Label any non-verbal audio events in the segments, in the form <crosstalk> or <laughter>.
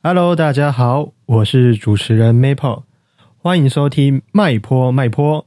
Hello，大家好，我是主持人 Maple，欢迎收听麦坡麦坡。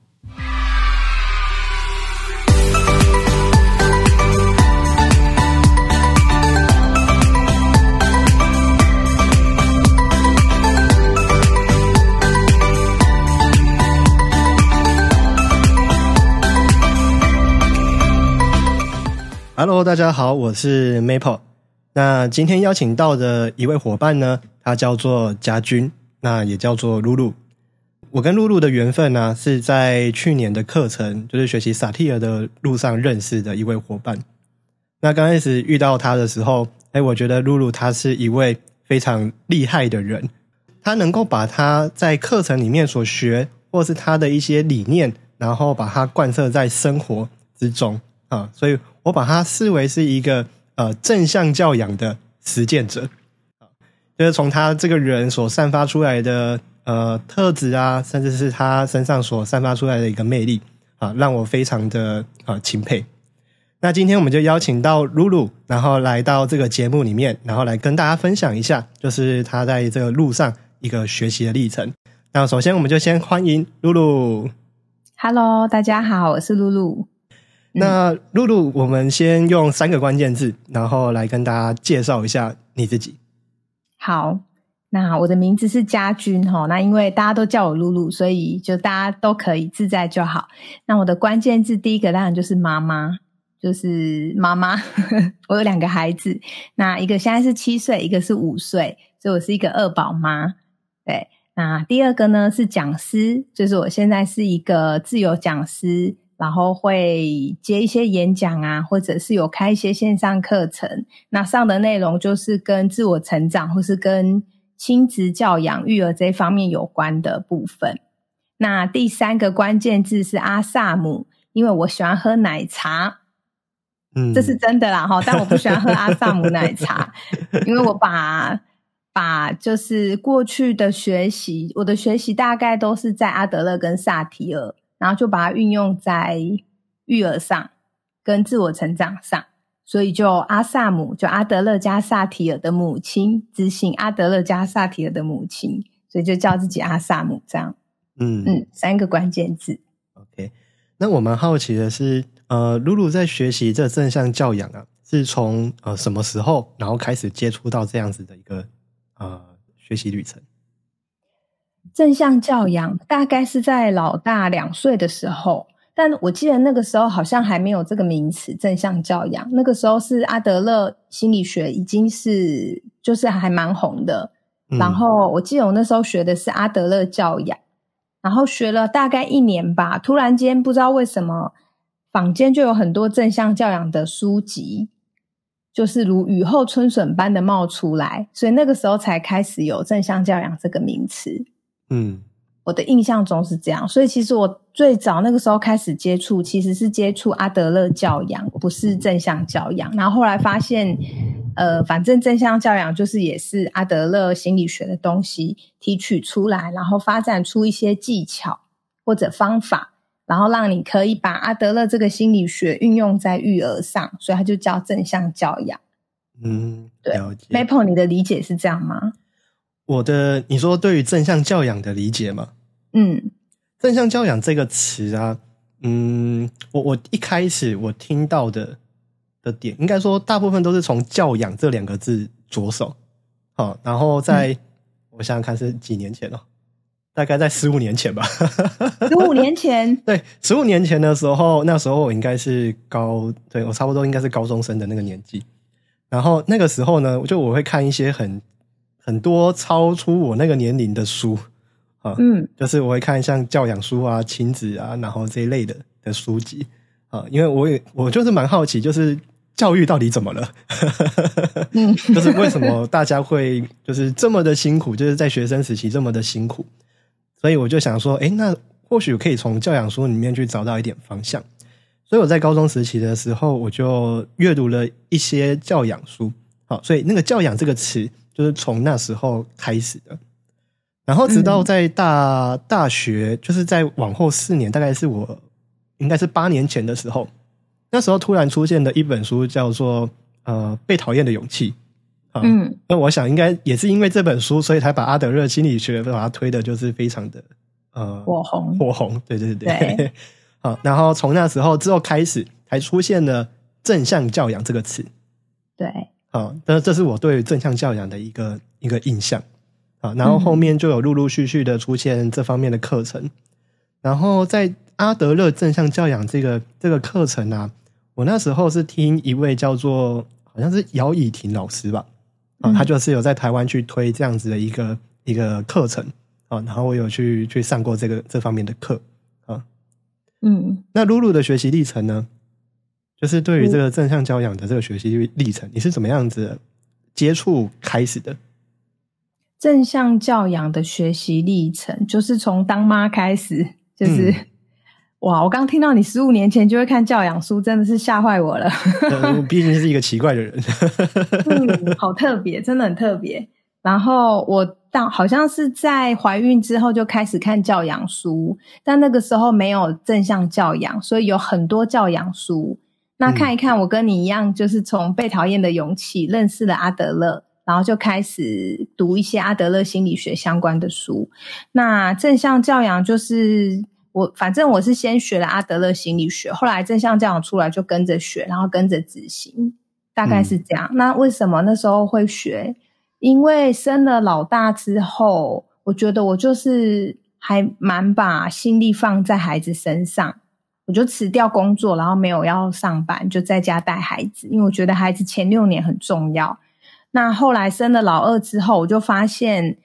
Hello，大家好，我是 Maple。那今天邀请到的一位伙伴呢，他叫做家军，那也叫做露露。我跟露露的缘分呢，是在去年的课程，就是学习萨提尔的路上认识的一位伙伴。那刚开始遇到他的时候，哎，我觉得露露她是一位非常厉害的人，他能够把他在课程里面所学，或是他的一些理念，然后把它贯彻在生活之中啊，所以。我把它视为是一个呃正向教养的实践者啊，就是从他这个人所散发出来的呃特质啊，甚至是他身上所散发出来的一个魅力啊，让我非常的啊钦佩。那今天我们就邀请到露露，然后来到这个节目里面，然后来跟大家分享一下，就是他在这个路上一个学习的历程。那首先我们就先欢迎露露。Hello，大家好，我是露露。那露露，我们先用三个关键字，然后来跟大家介绍一下你自己。好，那我的名字是家军哈。那因为大家都叫我露露，所以就大家都可以自在就好。那我的关键字第一个当然就是妈妈，就是妈妈。<laughs> 我有两个孩子，那一个现在是七岁，一个是五岁，所以我是一个二宝妈。对，那第二个呢是讲师，就是我现在是一个自由讲师。然后会接一些演讲啊，或者是有开一些线上课程。那上的内容就是跟自我成长，或是跟亲子教养、育儿这方面有关的部分。那第三个关键字是阿萨姆，因为我喜欢喝奶茶，嗯，这是真的啦哈。但我不喜欢喝阿萨姆奶茶，<laughs> 因为我把把就是过去的学习，我的学习大概都是在阿德勒跟萨提尔。然后就把它运用在育儿上，跟自我成长上，所以就阿萨姆，就阿德勒加萨提尔的母亲，执行阿德勒加萨提尔的母亲，所以就叫自己阿萨姆这样。嗯嗯，三个关键字。OK，那我们好奇的是，呃，露露在学习这正向教养啊，是从呃什么时候，然后开始接触到这样子的一个呃学习旅程？正向教养大概是在老大两岁的时候，但我记得那个时候好像还没有这个名词“正向教养”。那个时候是阿德勒心理学已经是就是还蛮红的。然后我记得我那时候学的是阿德勒教养，然后学了大概一年吧。突然间不知道为什么，坊间就有很多正向教养的书籍，就是如雨后春笋般的冒出来，所以那个时候才开始有正向教养这个名词。嗯，我的印象中是这样，所以其实我最早那个时候开始接触，其实是接触阿德勒教养，不是正向教养。然后后来发现，呃，反正正向教养就是也是阿德勒心理学的东西提取出来，然后发展出一些技巧或者方法，然后让你可以把阿德勒这个心理学运用在育儿上，所以它就叫正向教养。嗯，对，Maple，你的理解是这样吗？我的，你说对于正向教养的理解吗？嗯，正向教养这个词啊，嗯，我我一开始我听到的的点，应该说大部分都是从教养这两个字着手，好，然后在我想想看是几年前哦，大概在十五年前吧，十五年前，<laughs> 对，十五年前的时候，那时候我应该是高，对我差不多应该是高中生的那个年纪，然后那个时候呢，就我会看一些很。很多超出我那个年龄的书啊，嗯，就是我会看像教养书啊、亲子啊，然后这一类的的书籍啊，因为我也我就是蛮好奇，就是教育到底怎么了？<laughs> 嗯，就是为什么大家会就是这么的辛苦，就是在学生时期这么的辛苦，所以我就想说，哎，那或许可以从教养书里面去找到一点方向。所以我在高中时期的时候，我就阅读了一些教养书，好，所以那个教养这个词。就是从那时候开始的，然后直到在大大学，就是在往后四年，大概是我应该是八年前的时候，那时候突然出现的一本书叫做《呃被讨厌的勇气》啊，嗯，那我想应该也是因为这本书，所以才把阿德勒心理学把它推的，就是非常的呃火红火红，对对对对，<laughs> 好，然后从那时候之后开始，才出现了正向教养这个词，对，好，那这是我对正向教养的一个一个印象，啊，然后后面就有陆陆续续的出现这方面的课程，然后在阿德勒正向教养这个这个课程啊，我那时候是听一位叫做好像是姚以婷老师吧。啊，他就是有在台湾去推这样子的一个一个课程啊，然后我有去去上过这个这方面的课啊，嗯，那露露的学习历程呢，就是对于这个正向教养的这个学习历程，你是怎么样子接触开始的？正向教养的学习历程，就是从当妈开始，就是。<laughs> 哇！我刚听到你十五年前就会看教养书，真的是吓坏我了。我毕竟是一个奇怪的人。<laughs> 嗯，好特别，真的很特别。然后我到好像是在怀孕之后就开始看教养书，但那个时候没有正向教养，所以有很多教养书。那看一看，我跟你一样，就是从被讨厌的勇气认识了阿德勒，然后就开始读一些阿德勒心理学相关的书。那正向教养就是。我反正我是先学了阿德勒心理学，后来正向教养出来就跟着学，然后跟着执行，大概是这样。那为什么那时候会学？因为生了老大之后，我觉得我就是还蛮把心力放在孩子身上，我就辞掉工作，然后没有要上班，就在家带孩子，因为我觉得孩子前六年很重要。那后来生了老二之后，我就发现。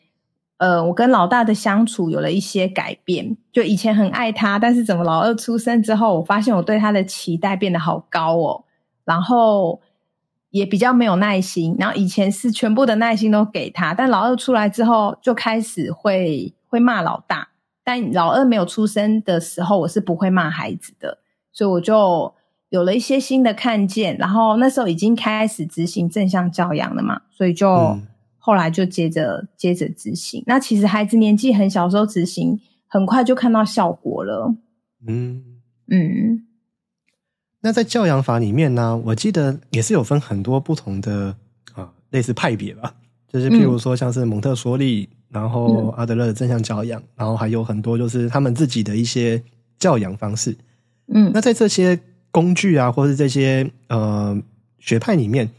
呃，我跟老大的相处有了一些改变。就以前很爱他，但是怎么老二出生之后，我发现我对他的期待变得好高哦。然后也比较没有耐心。然后以前是全部的耐心都给他，但老二出来之后，就开始会会骂老大。但老二没有出生的时候，我是不会骂孩子的，所以我就有了一些新的看见。然后那时候已经开始执行正向教养了嘛，所以就。后来就接着接着执行，那其实孩子年纪很小时候执行，很快就看到效果了。嗯嗯。那在教养法里面呢，我记得也是有分很多不同的啊，类似派别吧，就是譬如说像是蒙特梭利，然后阿德勒的正向教养，然后还有很多就是他们自己的一些教养方式。嗯，那在这些工具啊，或是这些呃学派里面，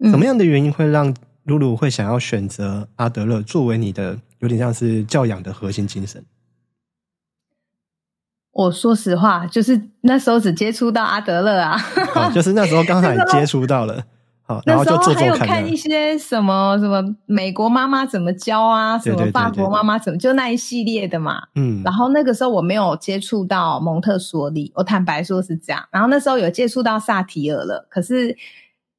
什么样的原因会让？露露会想要选择阿德勒作为你的，有点像是教养的核心精神。我说实话，就是那时候只接触到阿德勒啊，就是那时候刚才 <laughs> 接触到了，好，然后就做还有看一些什么什么美国妈妈怎么教啊，什么法国妈妈怎么就那一系列的嘛，嗯，然后那个时候我没有接触到蒙特梭利，我坦白说是这样，然后那时候有接触到萨提尔了，可是。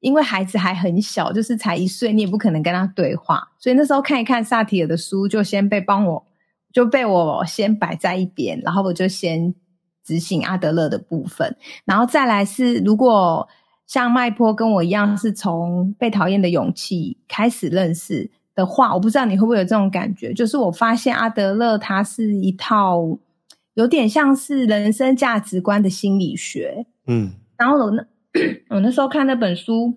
因为孩子还很小，就是才一岁，你也不可能跟他对话，所以那时候看一看萨提尔的书，就先被帮我，就被我先摆在一边，然后我就先执行阿德勒的部分，然后再来是如果像麦坡跟我一样是从被讨厌的勇气开始认识的话，我不知道你会不会有这种感觉，就是我发现阿德勒他是一套有点像是人生价值观的心理学，嗯，然后我那。<clears throat> 我那时候看那本书，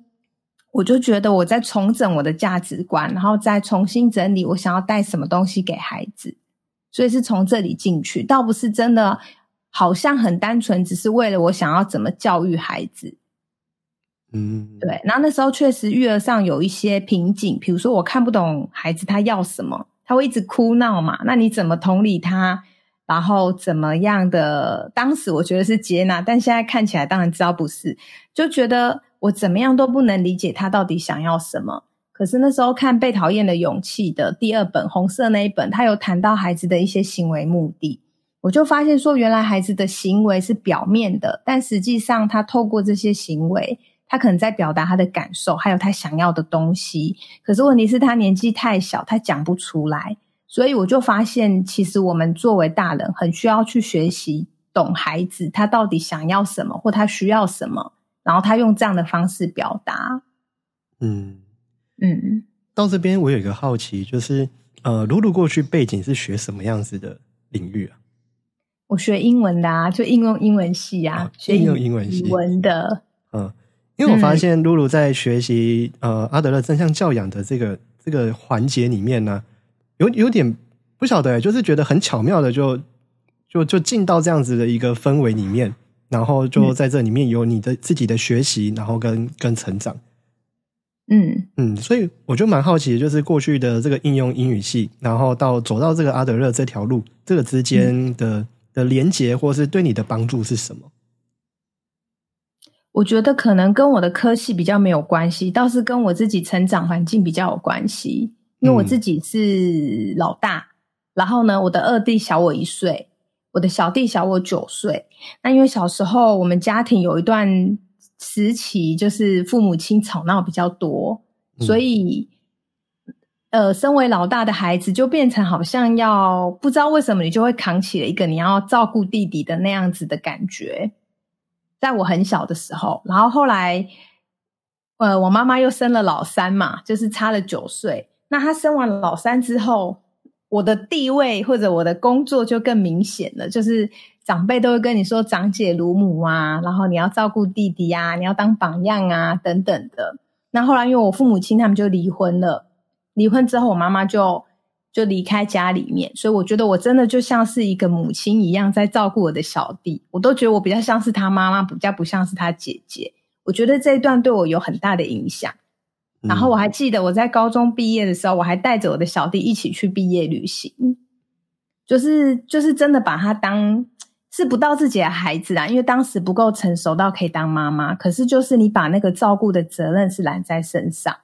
我就觉得我在重整我的价值观，然后再重新整理我想要带什么东西给孩子，所以是从这里进去，倒不是真的好像很单纯，只是为了我想要怎么教育孩子。嗯，对。然后那时候确实育儿上有一些瓶颈，比如说我看不懂孩子他要什么，他会一直哭闹嘛，那你怎么同理他？然后怎么样的？当时我觉得是接纳，但现在看起来当然知道不是，就觉得我怎么样都不能理解他到底想要什么。可是那时候看《被讨厌的勇气》的第二本红色那一本，他有谈到孩子的一些行为目的，我就发现说，原来孩子的行为是表面的，但实际上他透过这些行为，他可能在表达他的感受，还有他想要的东西。可是问题是，他年纪太小，他讲不出来。所以我就发现，其实我们作为大人，很需要去学习懂孩子他到底想要什么，或他需要什么，然后他用这样的方式表达。嗯嗯。到这边我有一个好奇，就是呃，露露过去背景是学什么样子的领域啊？我学英文的啊，就应用英文系啊，学应用英文系文的。嗯，因为我发现露露在学习呃阿德勒正向教养的这个这个环节里面呢，有有点不晓得，就是觉得很巧妙的就就就进到这样子的一个氛围里面，然后就在这里面有你的自己的学习，然后跟跟成长。嗯嗯，所以我就蛮好奇，就是过去的这个应用英语系，然后到走到这个阿德勒这条路，这个之间的的连接，或是对你的帮助是什么？我觉得可能跟我的科系比较没有关系，倒是跟我自己成长环境比较有关系。因为我自己是老大，然后呢，我的二弟小我一岁，我的小弟小我九岁。那因为小时候我们家庭有一段时期，就是父母亲吵闹比较多，所以呃，身为老大的孩子就变成好像要不知道为什么你就会扛起了一个你要照顾弟弟的那样子的感觉。在我很小的时候，然后后来，呃，我妈妈又生了老三嘛，就是差了九岁。那她生完老三之后，我的地位或者我的工作就更明显了，就是长辈都会跟你说“长姐如母”啊，然后你要照顾弟弟啊，你要当榜样啊，等等的。那后来因为我父母亲他们就离婚了，离婚之后我妈妈就。就离开家里面，所以我觉得我真的就像是一个母亲一样，在照顾我的小弟。我都觉得我比较像是他妈妈，比较不像是他姐姐。我觉得这一段对我有很大的影响。然后我还记得我在高中毕业的时候，我还带着我的小弟一起去毕业旅行，就是就是真的把他当是不到自己的孩子啊，因为当时不够成熟到可以当妈妈。可是就是你把那个照顾的责任是揽在身上。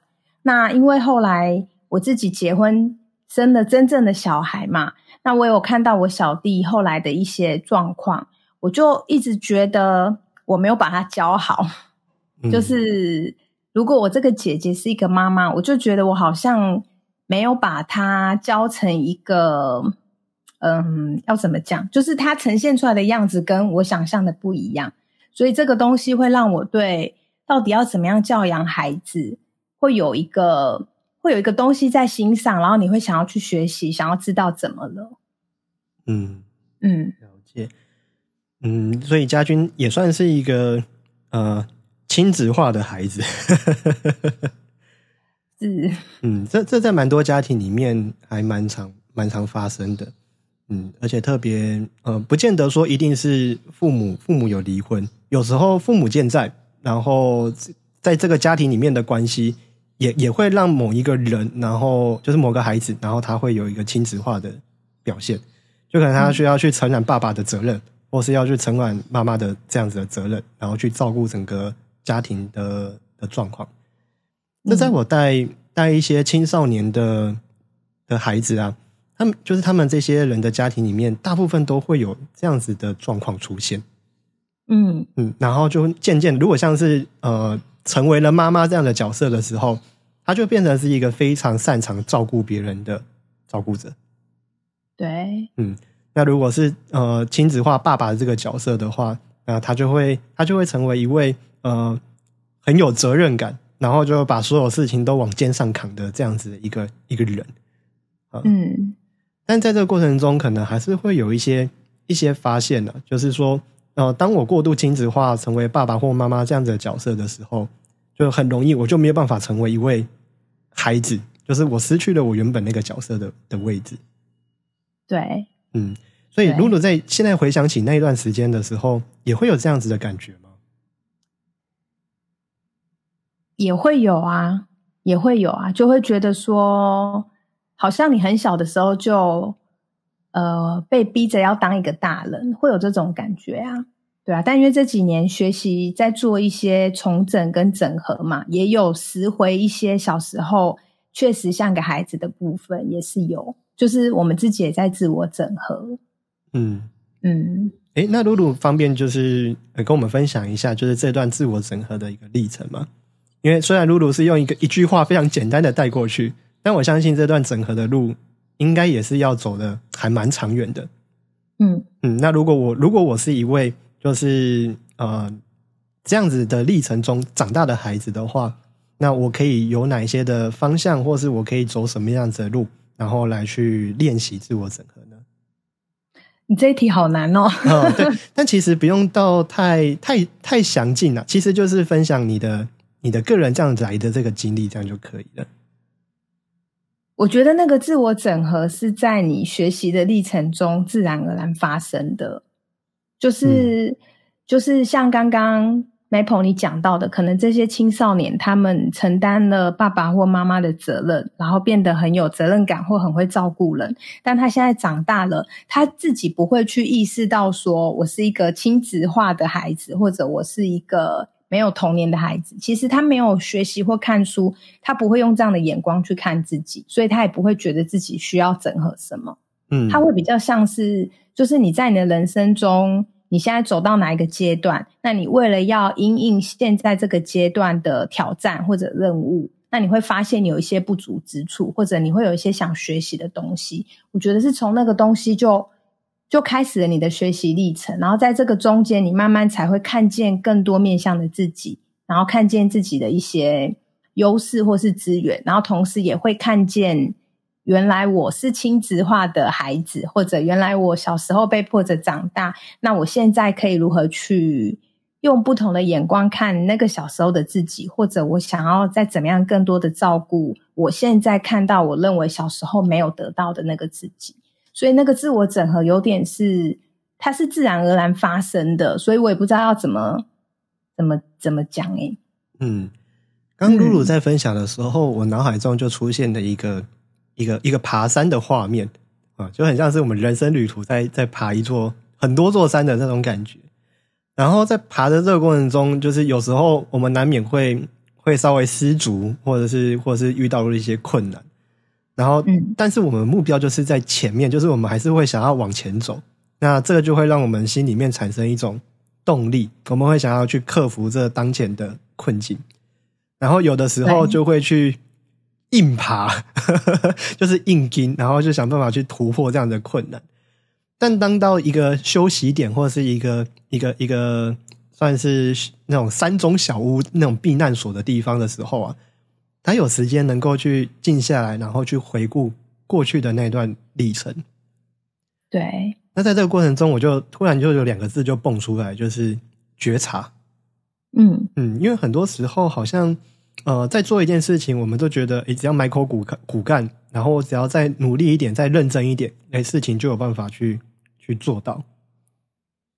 那因为后来我自己结婚。生了真正的小孩嘛？那我有看到我小弟后来的一些状况，我就一直觉得我没有把他教好。就是如果我这个姐姐是一个妈妈，我就觉得我好像没有把他教成一个，嗯，要怎么讲？就是他呈现出来的样子跟我想象的不一样，所以这个东西会让我对到底要怎么样教养孩子，会有一个。会有一个东西在心上，然后你会想要去学习，想要知道怎么了。嗯嗯，了解。嗯，所以家军也算是一个呃亲子化的孩子。是。嗯，这这在蛮多家庭里面还蛮常蛮常发生的。嗯，而且特别呃，不见得说一定是父母父母有离婚，有时候父母健在，然后在这个家庭里面的关系。也也会让某一个人，然后就是某个孩子，然后他会有一个亲子化的表现，就可能他需要去承揽爸爸的责任，或是要去承揽妈妈的这样子的责任，然后去照顾整个家庭的的状况。那在我带带一些青少年的的孩子啊，他们就是他们这些人的家庭里面，大部分都会有这样子的状况出现。嗯嗯，然后就渐渐，如果像是呃成为了妈妈这样的角色的时候。他就变成是一个非常擅长照顾别人的照顾者。对，嗯，那如果是呃亲子化爸爸的这个角色的话，那他就会他就会成为一位呃很有责任感，然后就把所有事情都往肩上扛的这样子的一个一个人。嗯，但在这个过程中，可能还是会有一些一些发现呢，就是说，呃，当我过度亲子化，成为爸爸或妈妈这样子的角色的时候。就很容易，我就没有办法成为一位孩子，就是我失去了我原本那个角色的的位置。对，嗯，所以露露在现在回想起那一段时间的时候，也会有这样子的感觉吗？也会有啊，也会有啊，就会觉得说，好像你很小的时候就呃被逼着要当一个大人，会有这种感觉啊。对啊，但因为这几年学习在做一些重整跟整合嘛，也有拾回一些小时候确实像个孩子的部分，也是有，就是我们自己也在自我整合。嗯嗯，哎，那露露方便就是跟我们分享一下，就是这段自我整合的一个历程吗？因为虽然露露是用一个一句话非常简单的带过去，但我相信这段整合的路应该也是要走的还蛮长远的。嗯嗯，那如果我如果我是一位。就是呃，这样子的历程中长大的孩子的话，那我可以有哪些的方向，或是我可以走什么样子的路，然后来去练习自我整合呢？你这一题好难哦。<laughs> 但其实不用到太太太详尽了，其实就是分享你的你的个人这样子来的这个经历，这样就可以了。我觉得那个自我整合是在你学习的历程中自然而然发生的，就是就是像刚刚 Maple 你讲到的，可能这些青少年他们承担了爸爸或妈妈的责任，然后变得很有责任感或很会照顾人，但他现在长大了，他自己不会去意识到说我是一个亲子化的孩子，或者我是一个。没有童年的孩子，其实他没有学习或看书，他不会用这样的眼光去看自己，所以他也不会觉得自己需要整合什么。嗯，他会比较像是，就是你在你的人生中，你现在走到哪一个阶段，那你为了要因应现在这个阶段的挑战或者任务，那你会发现你有一些不足之处，或者你会有一些想学习的东西。我觉得是从那个东西就。就开始了你的学习历程，然后在这个中间，你慢慢才会看见更多面向的自己，然后看见自己的一些优势或是资源，然后同时也会看见原来我是亲子化的孩子，或者原来我小时候被迫着长大，那我现在可以如何去用不同的眼光看那个小时候的自己，或者我想要再怎么样更多的照顾我现在看到我认为小时候没有得到的那个自己。所以那个自我整合有点是，它是自然而然发生的，所以我也不知道要怎么怎么怎么讲诶。嗯，刚露露在分享的时候，我脑海中就出现了一个一个一个爬山的画面啊，就很像是我们人生旅途在在爬一座很多座山的那种感觉。然后在爬的这个过程中，就是有时候我们难免会会稍微失足，或者是或者是遇到了一些困难。然后，但是我们目标就是在前面，就是我们还是会想要往前走。那这个就会让我们心里面产生一种动力，我们会想要去克服这当前的困境。然后有的时候就会去硬爬，<laughs> 就是硬拼，然后就想办法去突破这样的困难。但当到一个休息点或者是一个一个一个算是那种山中小屋那种避难所的地方的时候啊。他有时间能够去静下来，然后去回顾过去的那段历程。对。那在这个过程中，我就突然就有两个字就蹦出来，就是觉察。嗯嗯，因为很多时候好像呃，在做一件事情，我们都觉得，哎，只要埋口骨骨干，然后只要再努力一点，再认真一点，哎，事情就有办法去去做到。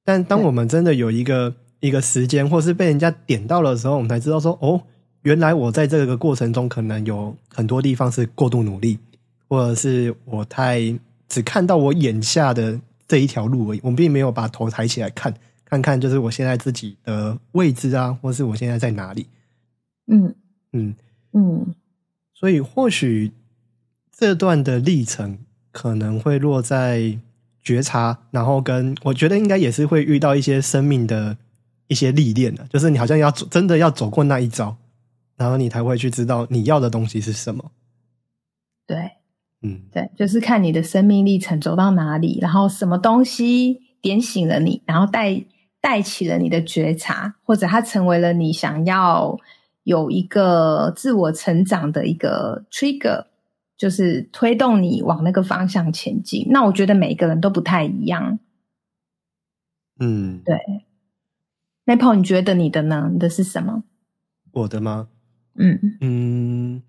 但当我们真的有一个一个时间，或是被人家点到的时候，我们才知道说，哦。原来我在这个过程中，可能有很多地方是过度努力，或者是我太只看到我眼下的这一条路而已，我并没有把头抬起来看，看看就是我现在自己的位置啊，或是我现在在哪里。嗯嗯嗯，所以或许这段的历程可能会落在觉察，然后跟我觉得应该也是会遇到一些生命的一些历练的，就是你好像要真的要走过那一招。然后你才会去知道你要的东西是什么。对，嗯，对，就是看你的生命历程走到哪里，然后什么东西点醒了你，然后带带起了你的觉察，或者它成为了你想要有一个自我成长的一个 trigger，就是推动你往那个方向前进。那我觉得每一个人都不太一样。嗯，对。Maple，你觉得你的呢？你的是什么？我的吗？嗯嗯，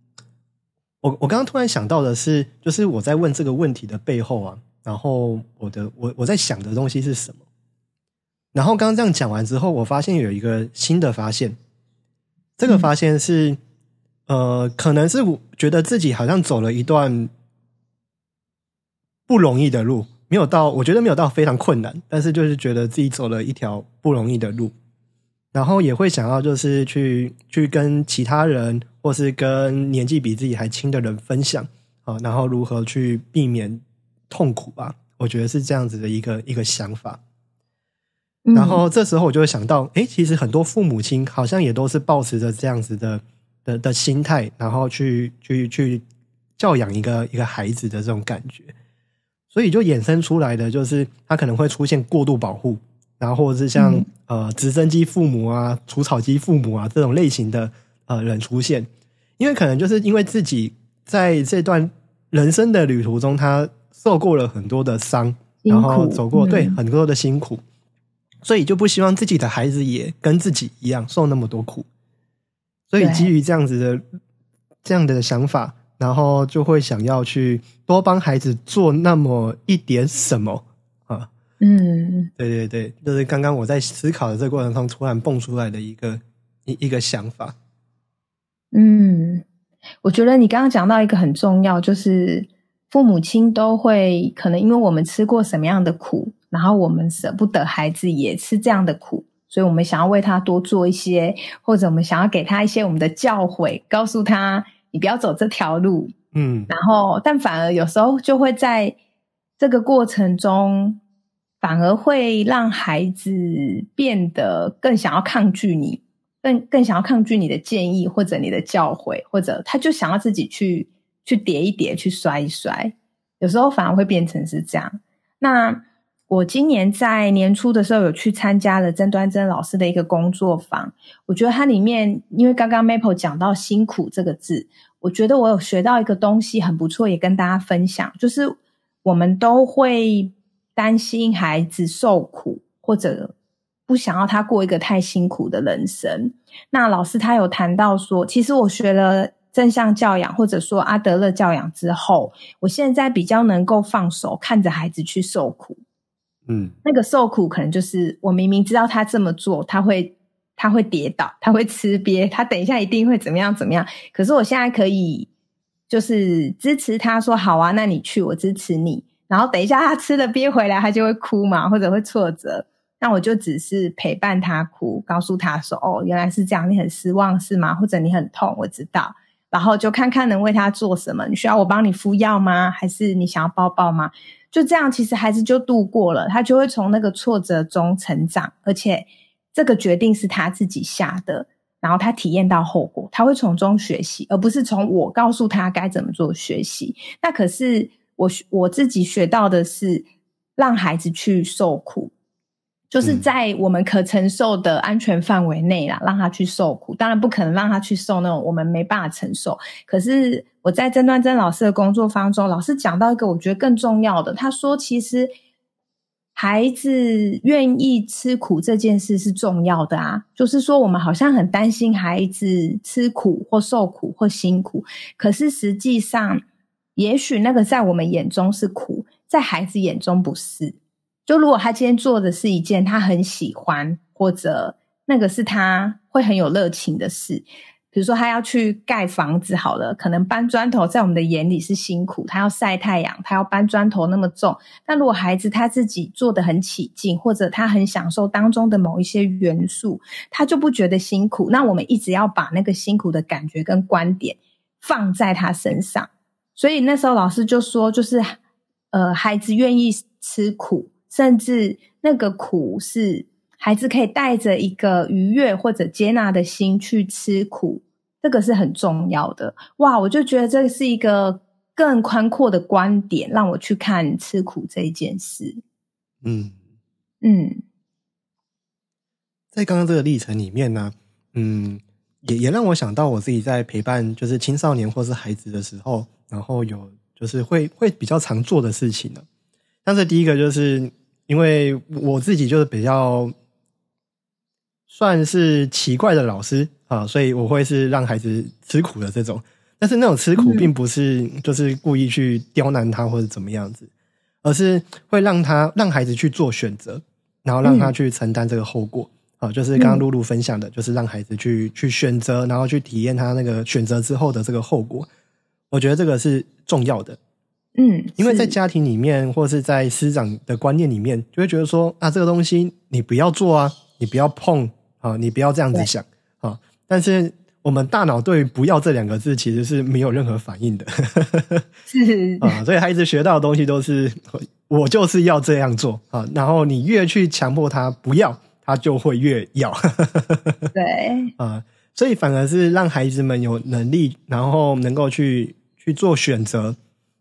我我刚刚突然想到的是，就是我在问这个问题的背后啊，然后我的我我在想的东西是什么？然后刚刚这样讲完之后，我发现有一个新的发现，这个发现是呃，可能是我觉得自己好像走了一段不容易的路，没有到我觉得没有到非常困难，但是就是觉得自己走了一条不容易的路。然后也会想要，就是去去跟其他人，或是跟年纪比自己还轻的人分享啊，然后如何去避免痛苦吧？我觉得是这样子的一个一个想法。然后这时候我就会想到，哎，其实很多父母亲好像也都是保持着这样子的的的心态，然后去去去教养一个一个孩子的这种感觉，所以就衍生出来的就是他可能会出现过度保护。然后或者是像呃直升机父母啊、除草机父母啊这种类型的呃人出现，因为可能就是因为自己在这段人生的旅途中，他受过了很多的伤，然后走过对很多的辛苦，所以就不希望自己的孩子也跟自己一样受那么多苦，所以基于这样子的这样的想法，然后就会想要去多帮孩子做那么一点什么啊，嗯，对对对，就是刚刚我在思考的这个过程中突然蹦出来的一个一一个想法，嗯，我觉得你刚刚讲到一个很重要，就是。父母亲都会可能因为我们吃过什么样的苦，然后我们舍不得孩子也吃这样的苦，所以我们想要为他多做一些，或者我们想要给他一些我们的教诲，告诉他你不要走这条路。嗯，然后但反而有时候就会在这个过程中，反而会让孩子变得更想要抗拒你，更更想要抗拒你的建议或者你的教诲，或者他就想要自己去。去叠一叠，去摔一摔，有时候反而会变成是这样。那我今年在年初的时候有去参加了曾端珍老师的一个工作坊，我觉得它里面，因为刚刚 Maple 讲到辛苦这个字，我觉得我有学到一个东西很不错，也跟大家分享，就是我们都会担心孩子受苦，或者不想要他过一个太辛苦的人生。那老师他有谈到说，其实我学了。正向教养，或者说阿德勒教养之后，我现在比较能够放手，看着孩子去受苦。嗯，那个受苦可能就是我明明知道他这么做，他会他会跌倒，他会吃瘪，他等一下一定会怎么样怎么样。可是我现在可以就是支持他说好啊，那你去，我支持你。然后等一下他吃了憋回来，他就会哭嘛，或者会挫折。那我就只是陪伴他哭，告诉他说：“哦，原来是这样，你很失望是吗？或者你很痛，我知道。”然后就看看能为他做什么。你需要我帮你敷药吗？还是你想要抱抱吗？就这样，其实孩子就度过了，他就会从那个挫折中成长。而且这个决定是他自己下的，然后他体验到后果，他会从中学习，而不是从我告诉他该怎么做学习。那可是我我自己学到的是，让孩子去受苦。就是在我们可承受的安全范围内啦，让他去受苦。当然不可能让他去受那种我们没办法承受。可是我在曾端珍老师的工作方中，老师讲到一个我觉得更重要的，他说其实孩子愿意吃苦这件事是重要的啊。就是说我们好像很担心孩子吃苦或受苦或辛苦，可是实际上，也许那个在我们眼中是苦，在孩子眼中不是。就如果他今天做的是一件他很喜欢，或者那个是他会很有热情的事，比如说他要去盖房子，好了，可能搬砖头在我们的眼里是辛苦，他要晒太阳，他要搬砖头那么重。但如果孩子他自己做的很起劲，或者他很享受当中的某一些元素，他就不觉得辛苦。那我们一直要把那个辛苦的感觉跟观点放在他身上。所以那时候老师就说，就是呃，孩子愿意吃苦。甚至那个苦是孩子可以带着一个愉悦或者接纳的心去吃苦，这个是很重要的。哇，我就觉得这是一个更宽阔的观点，让我去看吃苦这一件事。嗯嗯，在刚刚这个历程里面呢，嗯，也也让我想到我自己在陪伴就是青少年或是孩子的时候，然后有就是会会比较常做的事情呢。但是第一个就是。因为我自己就是比较算是奇怪的老师啊，所以我会是让孩子吃苦的这种。但是那种吃苦，并不是就是故意去刁难他或者怎么样子，而是会让他让孩子去做选择，然后让他去承担这个后果啊。就是刚刚露露分享的，就是让孩子去去选择，然后去体验他那个选择之后的这个后果。我觉得这个是重要的。嗯，因为在家庭里面，或是在师长的观念里面，就会觉得说啊，这个东西你不要做啊，你不要碰啊，你不要这样子想啊。但是我们大脑对“不要”这两个字其实是没有任何反应的，是 <laughs> 啊，所以孩子学到的东西都是我就是要这样做啊。然后你越去强迫他不要，他就会越要。<laughs> 对啊，所以反而是让孩子们有能力，然后能够去去做选择。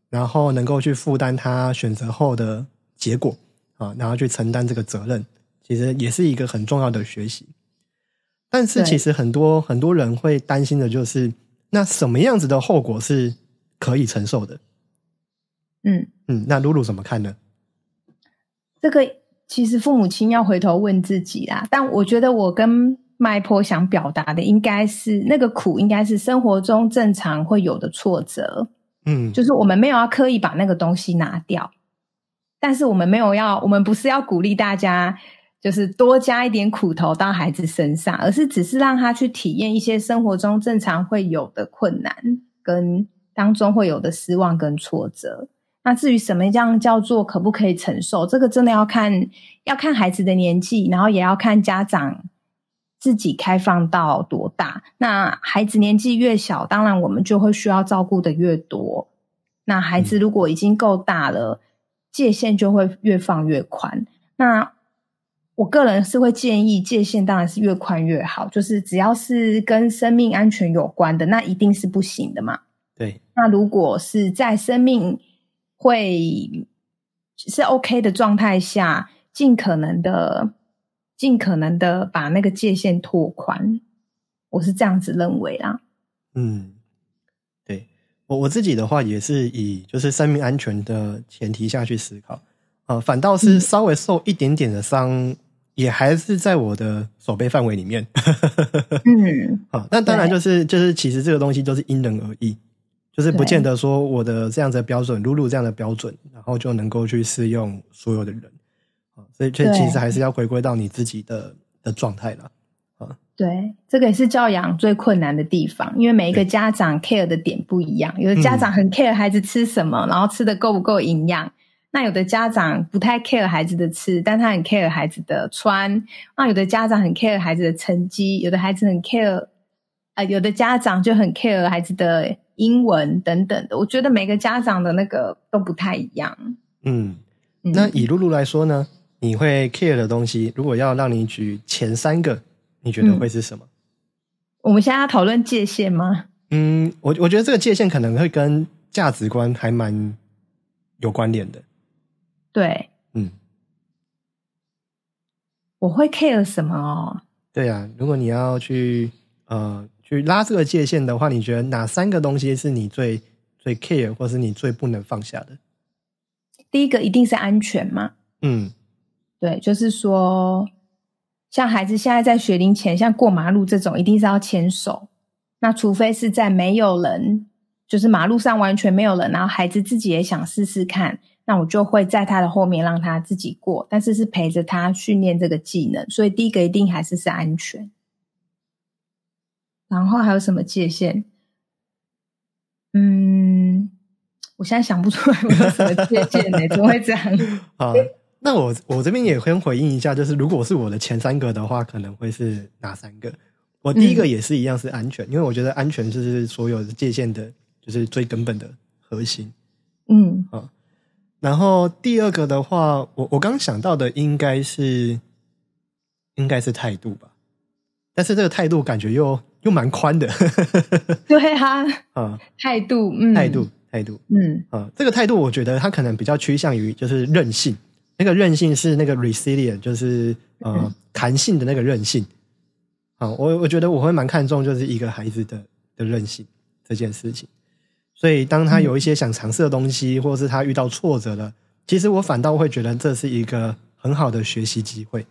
然后能够去负担他选择后的结果啊，然后去承担这个责任，其实也是一个很重要的学习。但是，其实很多很多人会担心的就是，那什么样子的后果是可以承受的？嗯嗯，那露露怎么看呢？这个其实父母亲要回头问自己啦。但我觉得我跟麦坡想表达的，应该是那个苦，应该是生活中正常会有的挫折。嗯，就是我们没有要刻意把那个东西拿掉，但是我们没有要，我们不是要鼓励大家就是多加一点苦头到孩子身上，而是只是让他去体验一些生活中正常会有的困难，跟当中会有的失望跟挫折。那至于什么样叫做可不可以承受，这个真的要看要看孩子的年纪，然后也要看家长自己开放到多大。那孩子年纪越小，当然我们就会需要照顾的越多。那孩子如果已经够大了，界限就会越放越宽。那我个人是会建议，界限当然是越宽越好，就是只要是跟生命安全有关的，那一定是不行的嘛。对，那如果是在生命会是 OK 的状态下，尽可能的、尽可能的把那个界限拓宽，我是这样子认为啦。嗯，对我我自己的话也是以就是生命安全的前提下去思考，呃，反倒是稍微受一点点的伤，也还是在我的手背范围里面。<laughs> 嗯，好，那当然就是就是其实这个东西都是因人而异。就是不见得说我的这样的标准，露露这样的标准，然后就能够去适用所有的人啊，所以这其实还是要回归到你自己的的状态了啊。对，这个也是教养最困难的地方，因为每一个家长 care 的点不一样，有的家长很 care 孩子吃什么，然后吃的够不够营养；那有的家长不太 care 孩子的吃，但他很 care 孩子的穿；那有的家长很 care 孩子的成绩，有的孩子很 care，啊，有的家长就很 care 孩子的。英文等等的，我觉得每个家长的那个都不太一样。嗯，那以露露来说呢，你会 care 的东西，如果要让你举前三个，你觉得会是什么？我们现在要讨论界限吗？嗯，我我觉得这个界限可能会跟价值观还蛮有关联的。对，嗯，我会 care 什么哦？对啊，如果你要去呃。去拉这个界限的话，你觉得哪三个东西是你最最 care，或是你最不能放下的？第一个一定是安全嘛？嗯，对，就是说，像孩子现在在学龄前，像过马路这种，一定是要牵手。那除非是在没有人，就是马路上完全没有人，然后孩子自己也想试试看，那我就会在他的后面让他自己过，但是是陪着他训练这个技能。所以第一个一定还是是安全。然后还有什么界限？嗯，我现在想不出来有什么界限呢？怎么会这样？<laughs> 啊，那我我这边也先回应一下，就是如果是我的前三个的话，可能会是哪三个？我第一个也是一样是安全，因为我觉得安全就是所有的界限的，就是最根本的核心。嗯啊，然后第二个的话，我我刚想到的应该是应该是态度吧，但是这个态度感觉又。又蛮宽的，<laughs> 对啊，啊，态度，嗯，态度，态度，嗯，啊，这个态度，我觉得他可能比较趋向于就是韧性，那个韧性是那个 resilient，就是呃弹性的那个韧性，啊，我我觉得我会蛮看重就是一个孩子的的韧性这件事情，所以当他有一些想尝试的东西，或者是他遇到挫折了，其实我反倒会觉得这是一个很好的学习机会。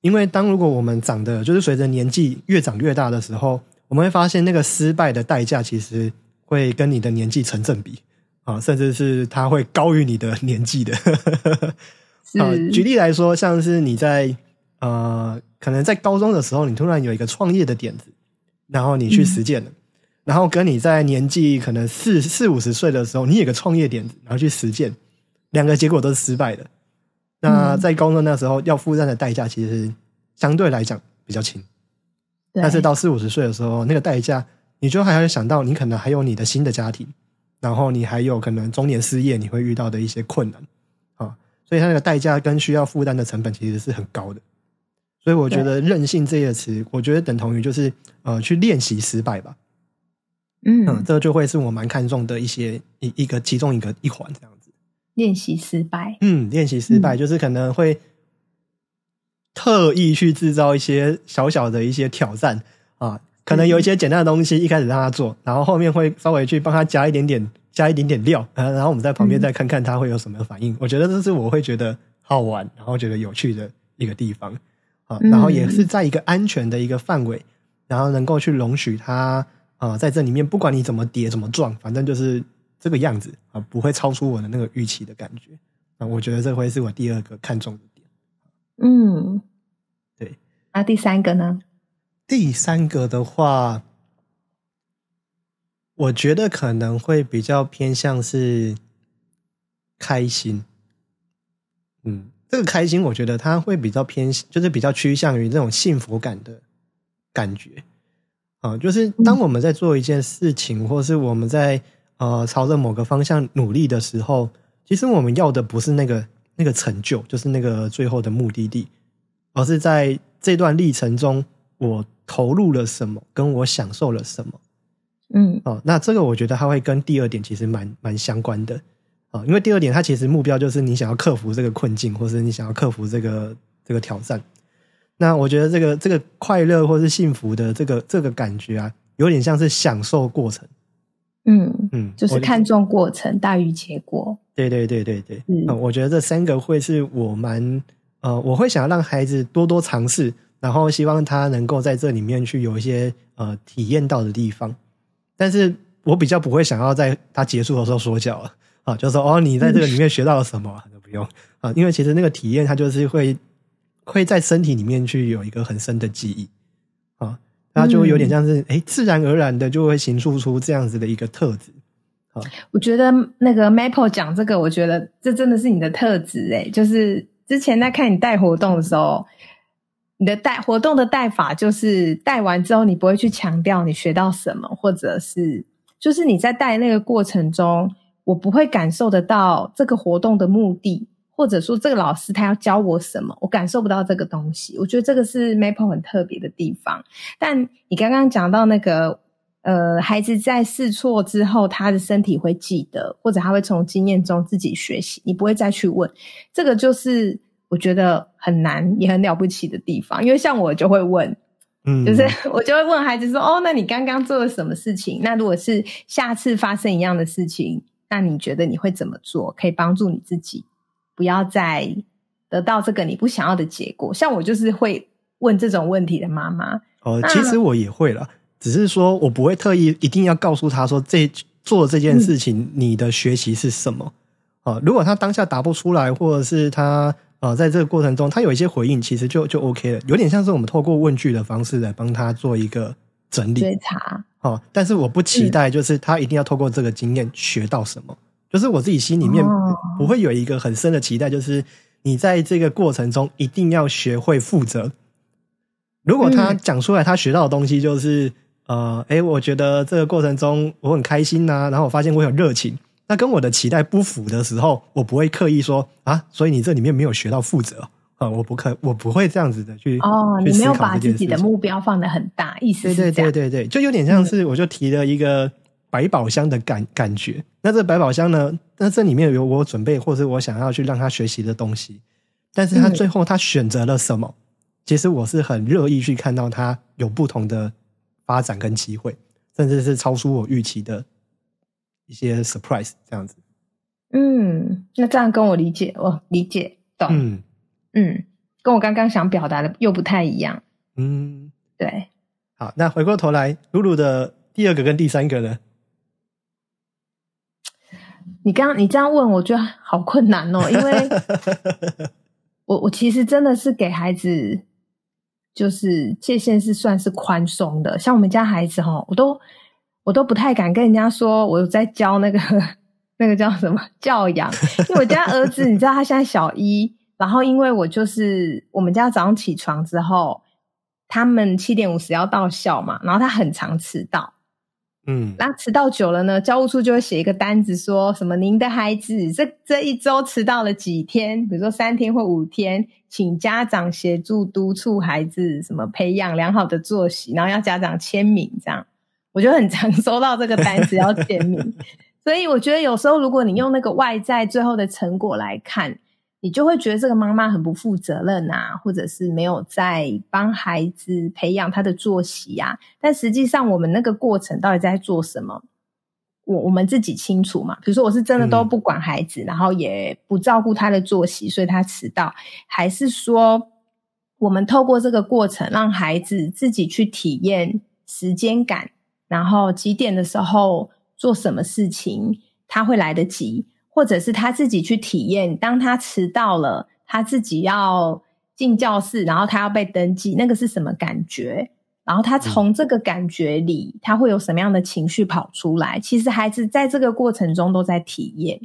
因为当如果我们长得就是随着年纪越长越大的时候，我们会发现那个失败的代价其实会跟你的年纪成正比啊，甚至是它会高于你的年纪的。<laughs> 啊，举例来说，像是你在呃，可能在高中的时候，你突然有一个创业的点子，然后你去实践了，然后跟你在年纪可能四四五十岁的时候，你有个创业点子，然后去实践，两个结果都是失败的。那在高中那时候要负担的代价，其实相对来讲比较轻。但是到四五十岁的时候，那个代价，你就还要想到，你可能还有你的新的家庭，然后你还有可能中年失业，你会遇到的一些困难啊。所以它那个代价跟需要负担的成本其实是很高的。所以我觉得“任性”这个词，我觉得等同于就是呃，去练习失败吧。嗯，这就会是我蛮看重的一些一一个其中一个一环这样子。练习失败，嗯，练习失败就是可能会特意去制造一些小小的一些挑战啊，可能有一些简单的东西一开始让他做，然后后面会稍微去帮他加一点点，加一点点料，然后我们在旁边再看看他会有什么反应。我觉得这是我会觉得好玩，然后觉得有趣的一个地方啊，然后也是在一个安全的一个范围，然后能够去容许他啊在这里面，不管你怎么跌怎么撞，反正就是这个样子啊，不会超出我的那个预期的感觉啊，我觉得这会是我第二个看重的点。嗯，对。那第三个呢？第三个的话。我觉得可能会比较偏向是开心，嗯，这个开心，我觉得它会比较偏，就是比较趋向于这种幸福感的感觉啊，就是当我们在做一件事情，或是我们在呃朝着某个方向努力的时候，其实我们要的不是那个那个成就，就是那个最后的目的地，而是在这段历程中，我投入了什么，跟我享受了什么。嗯，哦，那这个我觉得它会跟第二点其实蛮蛮相关的啊，因为第二点它其实目标就是你想要克服这个困境，或是你想要克服这个这个挑战。那我觉得这个这个快乐或是幸福的这个这个感觉啊，有点像是享受过程。嗯嗯，就是看重过程大于结果。对对对对对，嗯，我觉得这三个会是我蛮呃，我会想要让孩子多多尝试，然后希望他能够在这里面去有一些呃体验到的地方。但是我比较不会想要在他结束的时候说教了啊，就说哦，你在这个里面学到了什么？都不用啊，因为其实那个体验它就是会会在身体里面去有一个很深的记忆啊，它就有点像是哎，自然而然的就会形塑出这样子的一个特质好。我觉得那个 Maple 讲这个，我觉得这真的是你的特质哎，就是之前在看你带活动的时候。你的带活动的带法就是带完之后，你不会去强调你学到什么，或者是就是你在带那个过程中，我不会感受得到这个活动的目的，或者说这个老师他要教我什么，我感受不到这个东西。我觉得这个是 Maple 很特别的地方。但你刚刚讲到那个呃，孩子在试错之后，他的身体会记得，或者他会从经验中自己学习，你不会再去问，这个就是。我觉得很难，也很了不起的地方，因为像我就会问，嗯，<laughs> 就是 <laughs> 我就会问孩子说：“哦，那你刚刚做了什么事情？那如果是下次发生一样的事情，那你觉得你会怎么做？可以帮助你自己不要再得到这个你不想要的结果？”像我就是会问这种问题的妈妈。哦，其实我也会了，只是说我不会特意一定要告诉他说这做这件事情你的学习是什么啊？如果他当下答不出来，或者是他。啊，在这个过程中，他有一些回应，其实就就 OK 了，有点像是我们透过问句的方式来帮他做一个整理、追查。哦，但是我不期待，就是他一定要透过这个经验学到什么，就是我自己心里面不会有一个很深的期待，就是你在这个过程中一定要学会负责。如果他讲出来，他学到的东西就是，呃，哎，我觉得这个过程中我很开心呐，然后我发现我有热情。那跟我的期待不符的时候，我不会刻意说啊，所以你这里面没有学到负责啊，我不可，我不会这样子的去哦，你没有把自己的目标放得很大，意思对对对对对，就有点像是我就提了一个百宝箱的感感觉。那这百宝箱呢，那这里面有我准备或者我想要去让他学习的东西，但是他最后他选择了什么？其实我是很乐意去看到他有不同的发展跟机会，甚至是超出我预期的。一些 surprise 这样子，嗯，那这样跟我理解，我理解懂，嗯嗯，跟我刚刚想表达的又不太一样，嗯，对。好，那回过头来，露露的第二个跟第三个呢？你刚刚你这样问，我觉得好困难哦，因为 <laughs> 我我其实真的是给孩子，就是界限是算是宽松的，像我们家孩子哈，我都。我都不太敢跟人家说我在教那个那个叫什么教养，因为我家儿子你知道他现在小一，然后因为我就是我们家早上起床之后，他们七点五十要到校嘛，然后他很常迟到，嗯，那迟到久了呢，教务处就会写一个单子，说什么您的孩子这这一周迟到了几天，比如说三天或五天，请家长协助督促孩子什么培养良好的作息，然后要家长签名这样。我就很常收到这个单子要签名，<laughs> 所以我觉得有时候如果你用那个外在最后的成果来看，你就会觉得这个妈妈很不负责任啊，或者是没有在帮孩子培养他的作息啊。但实际上，我们那个过程到底在做什么？我我们自己清楚嘛。比如说，我是真的都不管孩子，然后也不照顾他的作息，所以他迟到，还是说我们透过这个过程，让孩子自己去体验时间感，然后几点的时候做什么事情他会来得及，或者是他自己去体验，当他迟到了，他自己要进教室，然后他要被登记，那个是什么感觉？然后他从这个感觉里，他会有什么样的情绪跑出来？其实孩子在这个过程中都在体验，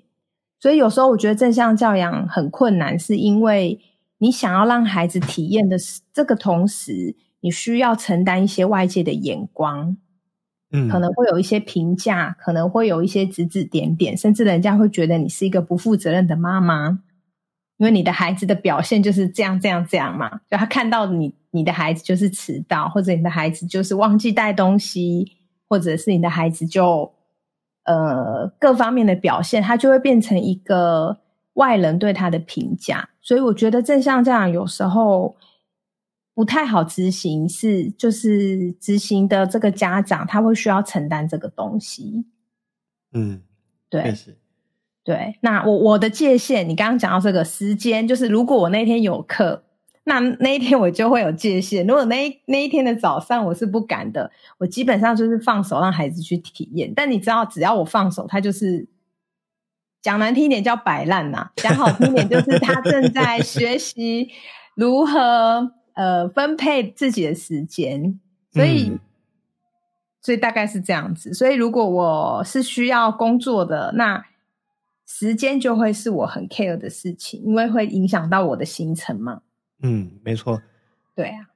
所以有时候我觉得正向教养很困难，是因为你想要让孩子体验的是这个同时，你需要承担一些外界的眼光，可能会有一些评价，可能会有一些指指点点，甚至人家会觉得你是一个不负责任的妈妈。因为你的孩子的表现就是这样这样这样嘛，就他看到你你的孩子就是迟到，或者你的孩子就是忘记带东西，或者是你的孩子就呃各方面的表现，他就会变成一个外人对他的评价。所以我觉得正向这样有时候不太好执行，是就是执行的这个家长他会需要承担这个东西。嗯，对。对，那我我的界限，你刚刚讲到这个时间，就是如果我那天有课，那那一天我就会有界限。如果那那一天的早上我是不敢的，我基本上就是放手让孩子去体验。但你知道，只要我放手，他就是讲难听一点叫摆烂呐，讲好听点就是他正在学习如何呃分配自己的时间。所以，所以大概是这样子。所以如果我是需要工作的，那时间就会是我很 care 的事情，因为会影响到我的行程嘛。嗯，没错。对啊，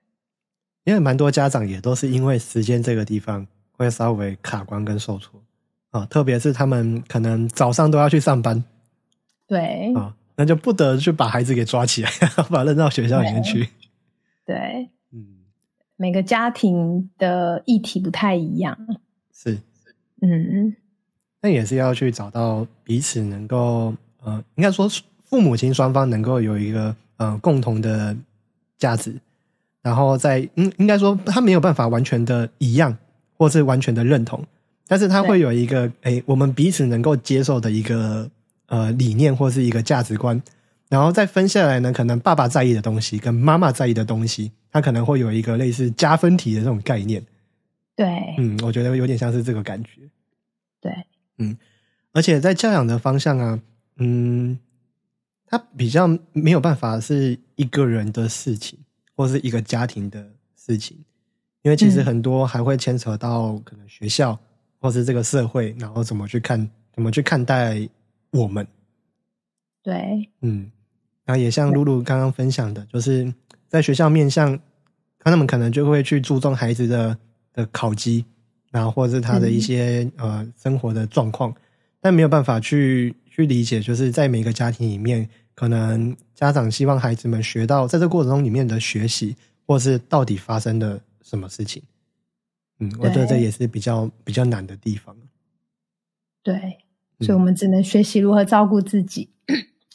因为蛮多家长也都是因为时间这个地方会稍微卡关跟受挫啊，特别是他们可能早上都要去上班，对啊，那就不得去把孩子给抓起来，<laughs> 把他扔到学校里面去。对，嗯，每个家庭的议题不太一样，是，嗯。那也是要去找到彼此能够呃，应该说父母亲双方能够有一个呃共同的价值，然后在嗯，应该说他没有办法完全的一样，或是完全的认同，但是他会有一个哎，我们彼此能够接受的一个呃理念或是一个价值观，然后再分下来呢，可能爸爸在意的东西跟妈妈在意的东西，他可能会有一个类似加分题的这种概念。对，嗯，我觉得有点像是这个感觉。对。嗯，而且在教养的方向啊，嗯，他比较没有办法是一个人的事情，或是一个家庭的事情，因为其实很多还会牵扯到可能学校或是这个社会，然后怎么去看，怎么去看待我们。对，嗯，然后也像露露刚刚分享的，就是在学校面向，他们可能就会去注重孩子的的考绩。然后或者是他的一些呃生活的状况，但没有办法去去理解，就是在每个家庭里面，可能家长希望孩子们学到在这过程中里面的学习，或是到底发生了什么事情。嗯，我觉得这也是比较比较难的地方。对，所以我们只能学习如何照顾自己，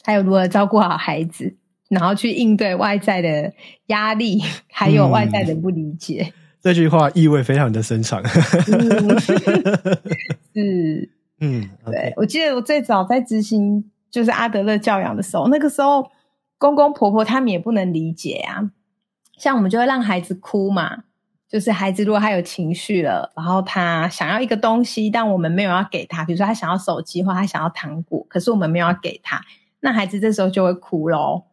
还有如何照顾好孩子，然后去应对外在的压力，还有外在的不理解。这句话意味非常的深长。<laughs> 是，嗯，对，我记得我最早在执行就是阿德勒教养的时候，那个时候公公婆婆他们也不能理解啊。像我们就会让孩子哭嘛，就是孩子如果他有情绪了，然后他想要一个东西，但我们没有要给他，比如说他想要手机或他想要糖果，可是我们没有要给他，那孩子这时候就会哭喽。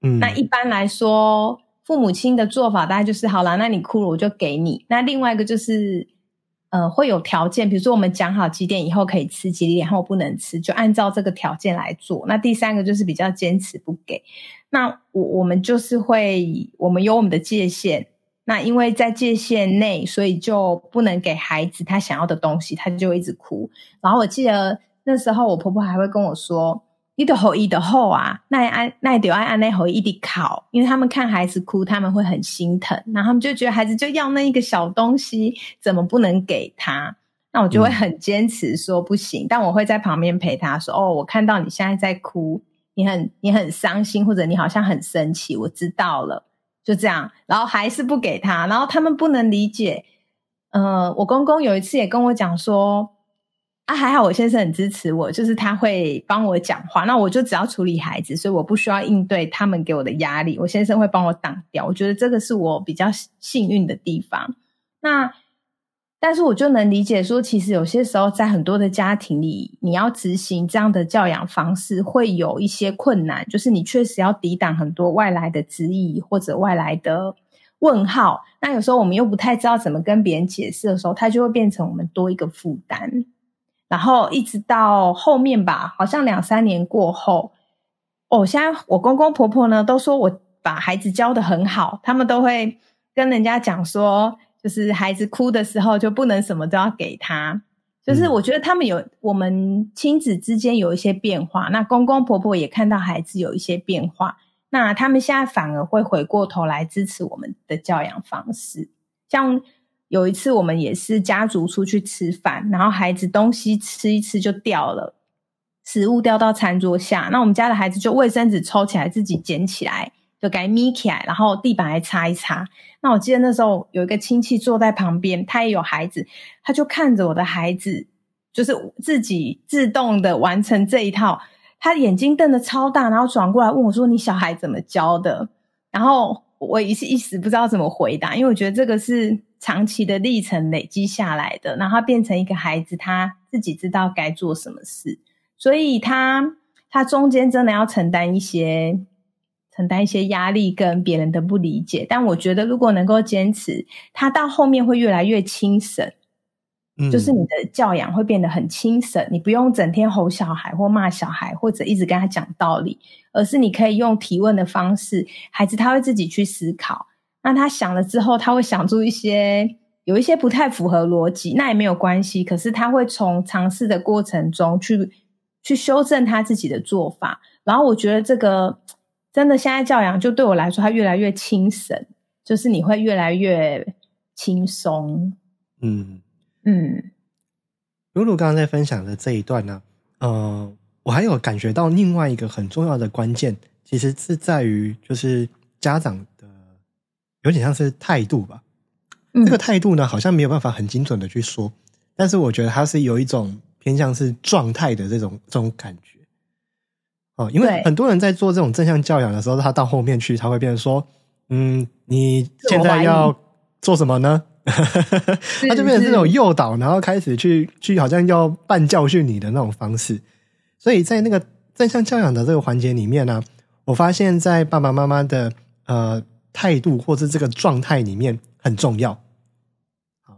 嗯，那一般来说。父母亲的做法大概就是好了，那你哭了我就给你。那另外一个就是，呃，会有条件，比如说我们讲好几点以后可以吃，几点后不能吃，就按照这个条件来做。那第三个就是比较坚持不给。那我我们就是会，我们有我们的界限。那因为在界限内，所以就不能给孩子他想要的东西，他就一直哭。然后我记得那时候我婆婆还会跟我说。你的吼一的吼啊，那按那得按按那吼一的考，因为他们看孩子哭，他们会很心疼，然后他们就觉得孩子就要那一个小东西，怎么不能给他？那我就会很坚持说不行，但我会在旁边陪他说：“哦，我看到你现在在哭，你很你很伤心，或者你好像很生气，我知道了。”就这样，然后还是不给他，然后他们不能理解。呃，我公公有一次也跟我讲说。啊，还好我先生很支持我，就是他会帮我讲话，那我就只要处理孩子，所以我不需要应对他们给我的压力，我先生会帮我挡掉。我觉得这个是我比较幸运的地方。那但是我就能理解说，其实有些时候在很多的家庭里，你要执行这样的教养方式，会有一些困难，就是你确实要抵挡很多外来的质疑或者外来的问号。那有时候我们又不太知道怎么跟别人解释的时候，它就会变成我们多一个负担。然后一直到后面吧，好像两三年过后，哦，现在我公公婆婆呢都说我把孩子教的很好，他们都会跟人家讲说，就是孩子哭的时候就不能什么都要给他，就是我觉得他们有我们亲子之间有一些变化，那公公婆婆也看到孩子有一些变化，那他们现在反而会回过头来支持我们的教养方式，像。有一次，我们也是家族出去吃饭，然后孩子东西吃一吃就掉了，食物掉到餐桌下。那我们家的孩子就卫生纸抽起来自己捡起来，就给咪起来，然后地板还擦一擦。那我记得那时候有一个亲戚坐在旁边，他也有孩子，他就看着我的孩子，就是自己自动的完成这一套，他眼睛瞪得超大，然后转过来问我说：“你小孩怎么教的？”然后我也是一时不知道怎么回答，因为我觉得这个是。长期的历程累积下来的，然后变成一个孩子，他自己知道该做什么事，所以他他中间真的要承担一些承担一些压力跟别人的不理解。但我觉得，如果能够坚持，他到后面会越来越轻省，就是你的教养会变得很轻省，你不用整天吼小孩或骂小孩，或者一直跟他讲道理，而是你可以用提问的方式，孩子他会自己去思考。那他想了之后，他会想出一些有一些不太符合逻辑，那也没有关系。可是他会从尝试的过程中去去修正他自己的做法。然后我觉得这个真的现在教养就对我来说，他越来越轻省，就是你会越来越轻松。嗯嗯，露露刚刚在分享的这一段呢，呃，我还有感觉到另外一个很重要的关键，其实是在于就是家长。有点像是态度吧，这个态度呢，好像没有办法很精准的去说，但是我觉得它是有一种偏向是状态的这种这种感觉。哦，因为很多人在做这种正向教养的时候，他到后面去，他会变成说：“嗯，你现在要做什么呢？” <laughs> 他就变成这种诱导，然后开始去去好像要半教训你的那种方式。所以在那个正向教养的这个环节里面呢，我发现，在爸爸妈妈的呃。态度或是这个状态里面很重要。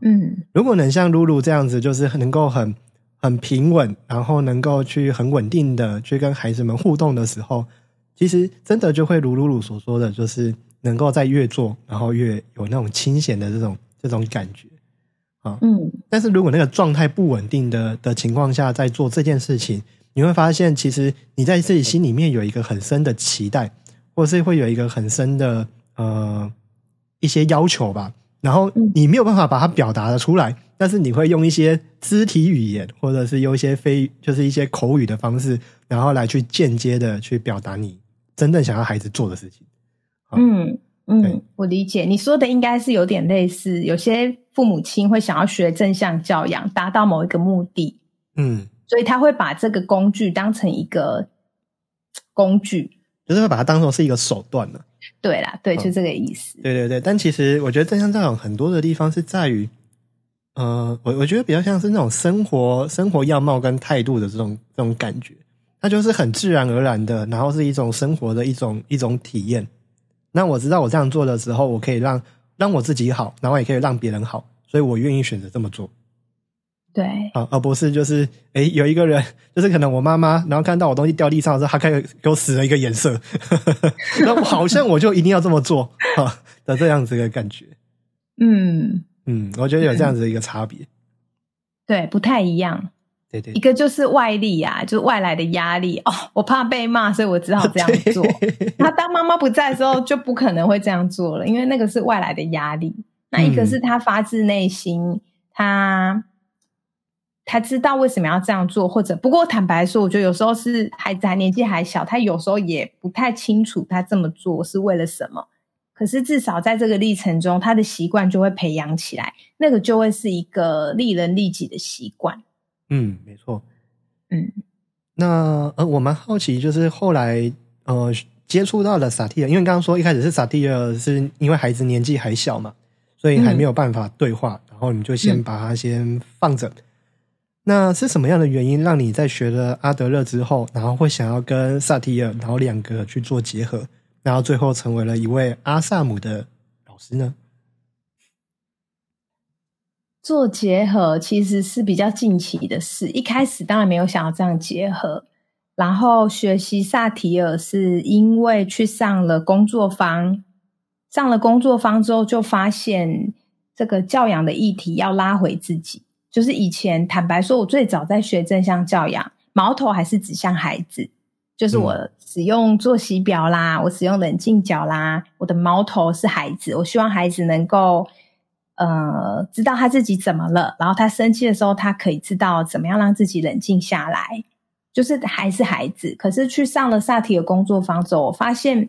嗯，如果能像露露这样子，就是能够很很平稳，然后能够去很稳定的去跟孩子们互动的时候，其实真的就会如露露所说的，就是能够在越做，然后越有那种清闲的这种这种感觉啊。嗯，但是如果那个状态不稳定的的情况下，在做这件事情，你会发现，其实你在自己心里面有一个很深的期待，或是会有一个很深的。呃，一些要求吧，然后你没有办法把它表达的出来，但是你会用一些肢体语言，或者是用一些非就是一些口语的方式，然后来去间接的去表达你真正想要孩子做的事情。嗯嗯，我理解。你说的应该是有点类似，有些父母亲会想要学正向教养，达到某一个目的，嗯，所以他会把这个工具当成一个工具，就是会把它当做是一个手段了。对啦，对，就这个意思。对对对，但其实我觉得正向教养很多的地方是在于，呃，我我觉得比较像是那种生活生活样貌跟态度的这种这种感觉，它就是很自然而然的，然后是一种生活的一种一种体验。那我知道我这样做的时候，我可以让让我自己好，然后也可以让别人好，所以我愿意选择这么做。对，啊，而不是就是，哎，有一个人，就是可能我妈妈，然后看到我东西掉地上的时候，她开始给我使了一个眼色，<laughs> 那好像我就一定要这么做啊的这样子的感觉。嗯嗯，我觉得有这样子的一个差别，对，不太一样。对对，一个就是外力啊，就是外来的压力哦，我怕被骂，所以我只好这样做。那当妈妈不在的时候，就不可能会这样做了，因为那个是外来的压力。那一个是他发自内心，他。他知道为什么要这样做，或者不过坦白说，我觉得有时候是孩子还年纪还小，他有时候也不太清楚他这么做是为了什么。可是至少在这个历程中，他的习惯就会培养起来，那个就会是一个利人利己的习惯。嗯，没错。嗯，那呃，我蛮好奇，就是后来呃接触到了萨提尔，因为刚刚说一开始是萨提尔，是因为孩子年纪还小嘛，所以还没有办法对话，然后你就先把他先放着。那是什么样的原因让你在学了阿德勒之后，然后会想要跟萨提尔，然后两个去做结合，然后最后成为了一位阿萨姆的老师呢？做结合其实是比较近期的事，一开始当然没有想要这样结合。然后学习萨提尔是因为去上了工作坊，上了工作坊之后就发现这个教养的议题要拉回自己。就是以前坦白说，我最早在学正向教养，矛头还是指向孩子。就是我使用作息表啦，我使用冷静角啦，我的矛头是孩子。我希望孩子能够呃知道他自己怎么了，然后他生气的时候，他可以知道怎么样让自己冷静下来。就是还是孩子，可是去上了萨提的工作坊之后，我发现，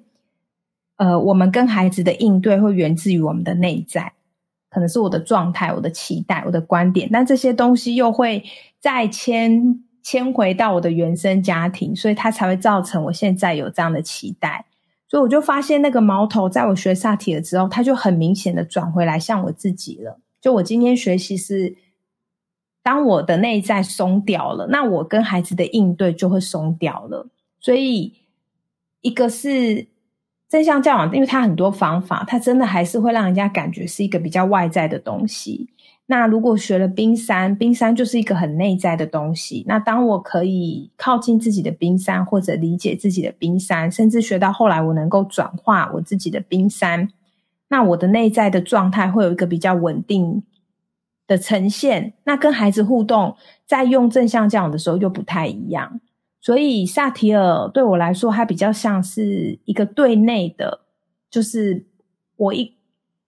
呃，我们跟孩子的应对会源自于我们的内在。可能是我的状态、我的期待、我的观点，但这些东西又会再牵牵回到我的原生家庭，所以它才会造成我现在有这样的期待。所以我就发现那个矛头，在我学萨提了之后，它就很明显的转回来像我自己了。就我今天学习是，当我的内在松掉了，那我跟孩子的应对就会松掉了。所以一个是。正向教养，因为它很多方法，它真的还是会让人家感觉是一个比较外在的东西。那如果学了冰山，冰山就是一个很内在的东西。那当我可以靠近自己的冰山，或者理解自己的冰山，甚至学到后来我能够转化我自己的冰山，那我的内在的状态会有一个比较稳定的呈现。那跟孩子互动，在用正向教养的时候又不太一样。所以萨提尔对我来说，它比较像是一个对内的，就是我一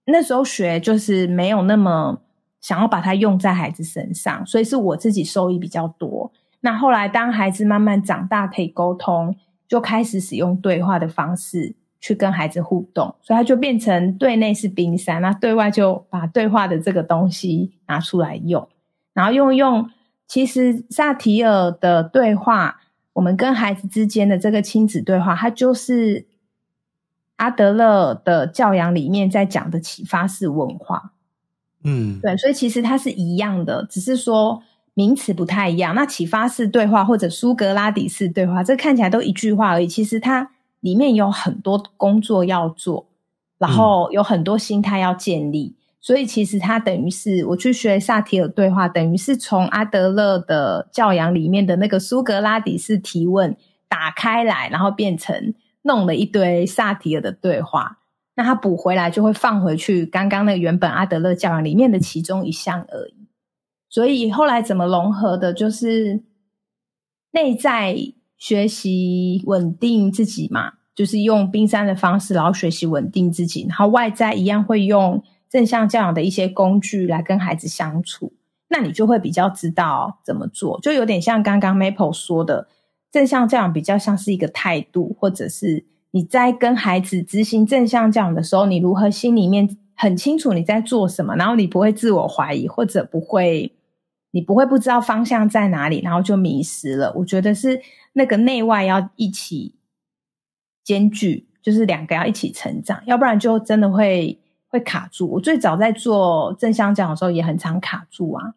那时候学，就是没有那么想要把它用在孩子身上，所以是我自己收益比较多。那后来当孩子慢慢长大，可以沟通，就开始使用对话的方式去跟孩子互动，所以它就变成对内是冰山，那对外就把对话的这个东西拿出来用，然后用用。其实萨提尔的对话。我们跟孩子之间的这个亲子对话，它就是阿德勒的教养里面在讲的启发式文化。嗯，对，所以其实它是一样的，只是说名词不太一样。那启发式对话或者苏格拉底式对话，这看起来都一句话而已，其实它里面有很多工作要做，然后有很多心态要建立。所以其实他等于是我去学萨提尔对话，等于是从阿德勒的教养里面的那个苏格拉底式提问打开来，然后变成弄了一堆萨提尔的对话。那他补回来就会放回去刚刚那原本阿德勒教养里面的其中一项而已。所以后来怎么融合的，就是内在学习稳定自己嘛，就是用冰山的方式，然后学习稳定自己，然后外在一样会用。正向教养的一些工具来跟孩子相处，那你就会比较知道怎么做，就有点像刚刚 Maple 说的，正向教养比较像是一个态度，或者是你在跟孩子执行正向教养的时候，你如何心里面很清楚你在做什么，然后你不会自我怀疑，或者不会你不会不知道方向在哪里，然后就迷失了。我觉得是那个内外要一起兼具，就是两个要一起成长，要不然就真的会。会卡住。我最早在做正向讲的时候，也很常卡住啊，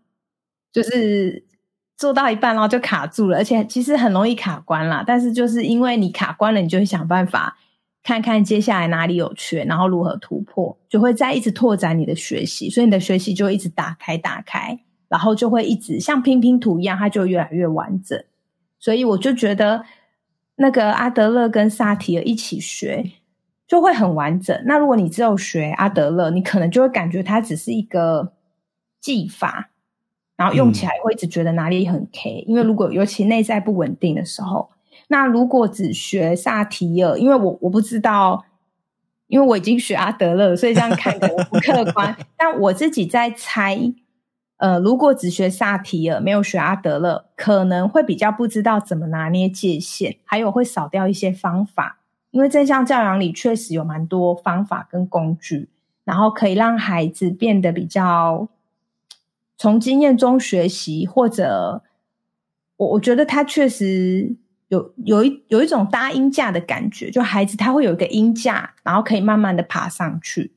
就是做到一半然后就卡住了，而且其实很容易卡关啦。但是就是因为你卡关了，你就会想办法看看接下来哪里有缺，然后如何突破，就会再一直拓展你的学习，所以你的学习就一直打开打开，然后就会一直像拼拼图一样，它就越来越完整。所以我就觉得那个阿德勒跟萨提尔一起学。就会很完整。那如果你只有学阿德勒，你可能就会感觉它只是一个技法，然后用起来会一直觉得哪里很 K。因为如果尤其内在不稳定的时候，那如果只学萨提尔，因为我我不知道，因为我已经学阿德勒，所以这样看可能不客观。<laughs> 但我自己在猜，呃，如果只学萨提尔，没有学阿德勒，可能会比较不知道怎么拿捏界限，还有会少掉一些方法。因为正向教养里确实有蛮多方法跟工具，然后可以让孩子变得比较从经验中学习，或者我我觉得他确实有有一有一种搭音架的感觉，就孩子他会有一个音架，然后可以慢慢的爬上去。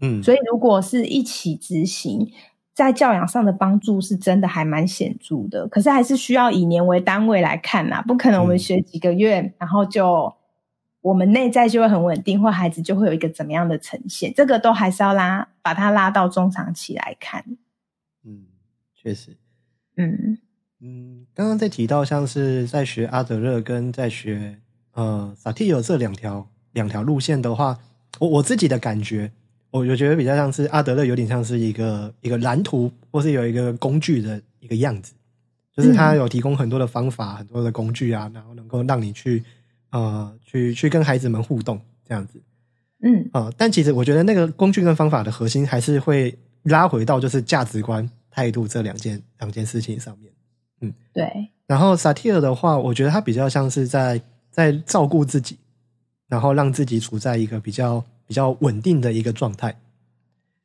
嗯，所以如果是一起执行，在教养上的帮助是真的还蛮显著的。可是还是需要以年为单位来看呐，不可能我们学几个月，然后就我们内在就会很稳定，或孩子就会有一个怎么样的呈现，这个都还是要拉把它拉到中长期来看。嗯，确实，嗯嗯，刚刚在提到像是在学阿德勒跟在学呃萨提尔这两条两条路线的话，我我自己的感觉。我我觉得比较像是阿德勒，有点像是一个一个蓝图，或是有一个工具的一个样子，就是他有提供很多的方法、很多的工具啊，然后能够让你去呃去去跟孩子们互动这样子。嗯啊，但其实我觉得那个工具跟方法的核心还是会拉回到就是价值观、态度这两件两件事情上面。嗯，对。然后萨提尔的话，我觉得他比较像是在在照顾自己，然后让自己处在一个比较。比较稳定的一个状态，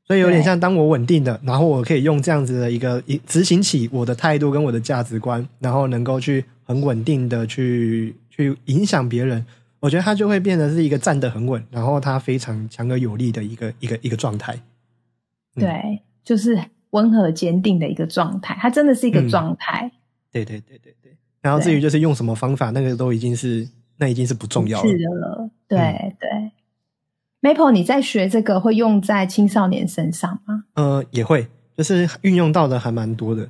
所以有点像当我稳定的，然后我可以用这样子的一个一执行起我的态度跟我的价值观，然后能够去很稳定的去去影响别人，我觉得他就会变得是一个站得很稳，然后他非常强而有力的一个一个一个状态。对，就是温和坚定的一个状态，它真的是一个状态。对对对对对。然后至于就是用什么方法，那个都已经是那已经是不重要了。对对。Maple，你在学这个会用在青少年身上吗？呃，也会，就是运用到的还蛮多的。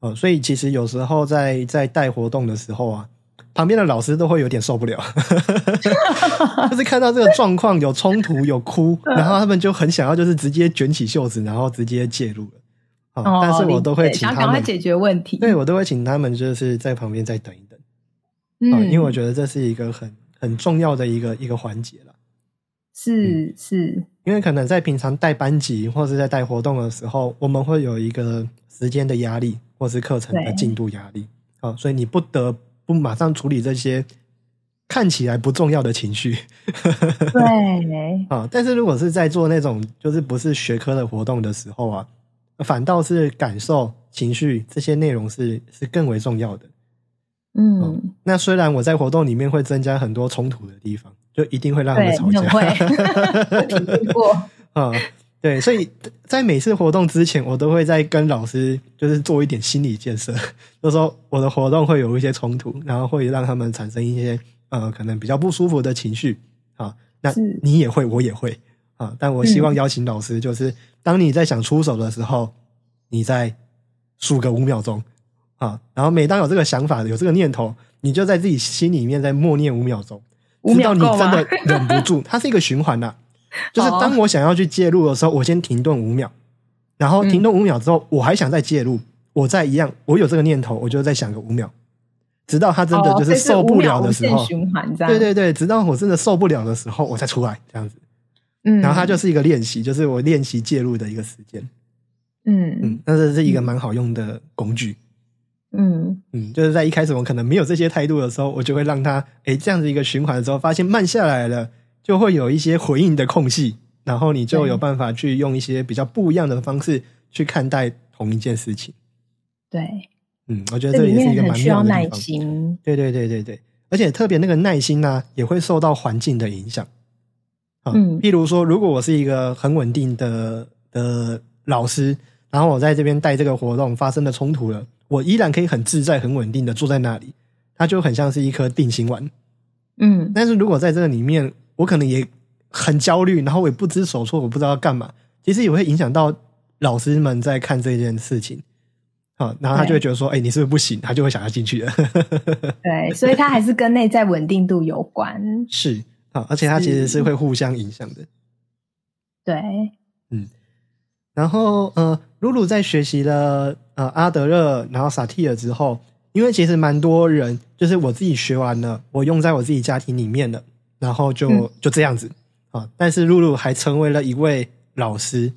呃，所以其实有时候在在带活动的时候啊，旁边的老师都会有点受不了，<laughs> 就是看到这个状况有冲突有哭，<laughs> 然后他们就很想要就是直接卷起袖子，然后直接介入了。哦，但是我都会请他们解决问题。对我都会请他们就是在旁边再等一等。嗯，因为我觉得这是一个很很重要的一个一个环节了。是是，因为可能在平常带班级或是在带活动的时候，我们会有一个时间的压力，或是课程的进度压力啊，所以你不得不马上处理这些看起来不重要的情绪。对 <laughs> 啊，但是如果是在做那种就是不是学科的活动的时候啊，反倒是感受情绪这些内容是是更为重要的。嗯，那虽然我在活动里面会增加很多冲突的地方。就一定会让他们吵架。会，<laughs> 体验过 <laughs> 啊，对，所以在每次活动之前，我都会在跟老师就是做一点心理建设，就说我的活动会有一些冲突，然后会让他们产生一些呃可能比较不舒服的情绪啊。那你也会，我也会啊。但我希望邀请老师，就是当你在想出手的时候，你再数个五秒钟啊，然后每当有这个想法、有这个念头，你就在自己心里面再默念五秒钟。直到你真的忍不住，它是一个循环呐。<laughs> 就是当我想要去介入的时候，我先停顿五秒，然后停顿五秒之后，我还想再介入，我再一样，我有这个念头，我就再想个五秒，直到他真的就是受不了的时候，循环对对对，直到我真的受不了的时候，我再出来这样子。嗯，然后它就是一个练习，就是我练习介入的一个时间。嗯嗯，但是是一个蛮好用的工具。嗯嗯，就是在一开始我可能没有这些态度的时候，我就会让他哎这样子一个循环的时候，发现慢下来了，就会有一些回应的空隙，然后你就有办法去用一些比较不一样的方式去看待同一件事情。对，嗯，我觉得这也是一个蛮需要耐心。对对对对对，而且特别那个耐心呢，也会受到环境的影响。嗯，譬如说，如果我是一个很稳定的的老师，然后我在这边带这个活动发生了冲突了。我依然可以很自在、很稳定的坐在那里，它就很像是一颗定心丸。嗯，但是如果在这个里面，我可能也很焦虑，然后我也不知所措，我不知道要干嘛。其实也会影响到老师们在看这件事情。好，然后他就会觉得说：“哎，你是不是不行？”他就会想要进去的。<laughs> 对，所以它还是跟内在稳定度有关。<laughs> 是啊，而且它其实是会互相影响的。对，嗯。然后，呃，露露在学习了呃阿德勒，然后萨提尔之后，因为其实蛮多人，就是我自己学完了，我用在我自己家庭里面了，然后就就这样子啊。但是露露还成为了一位老师，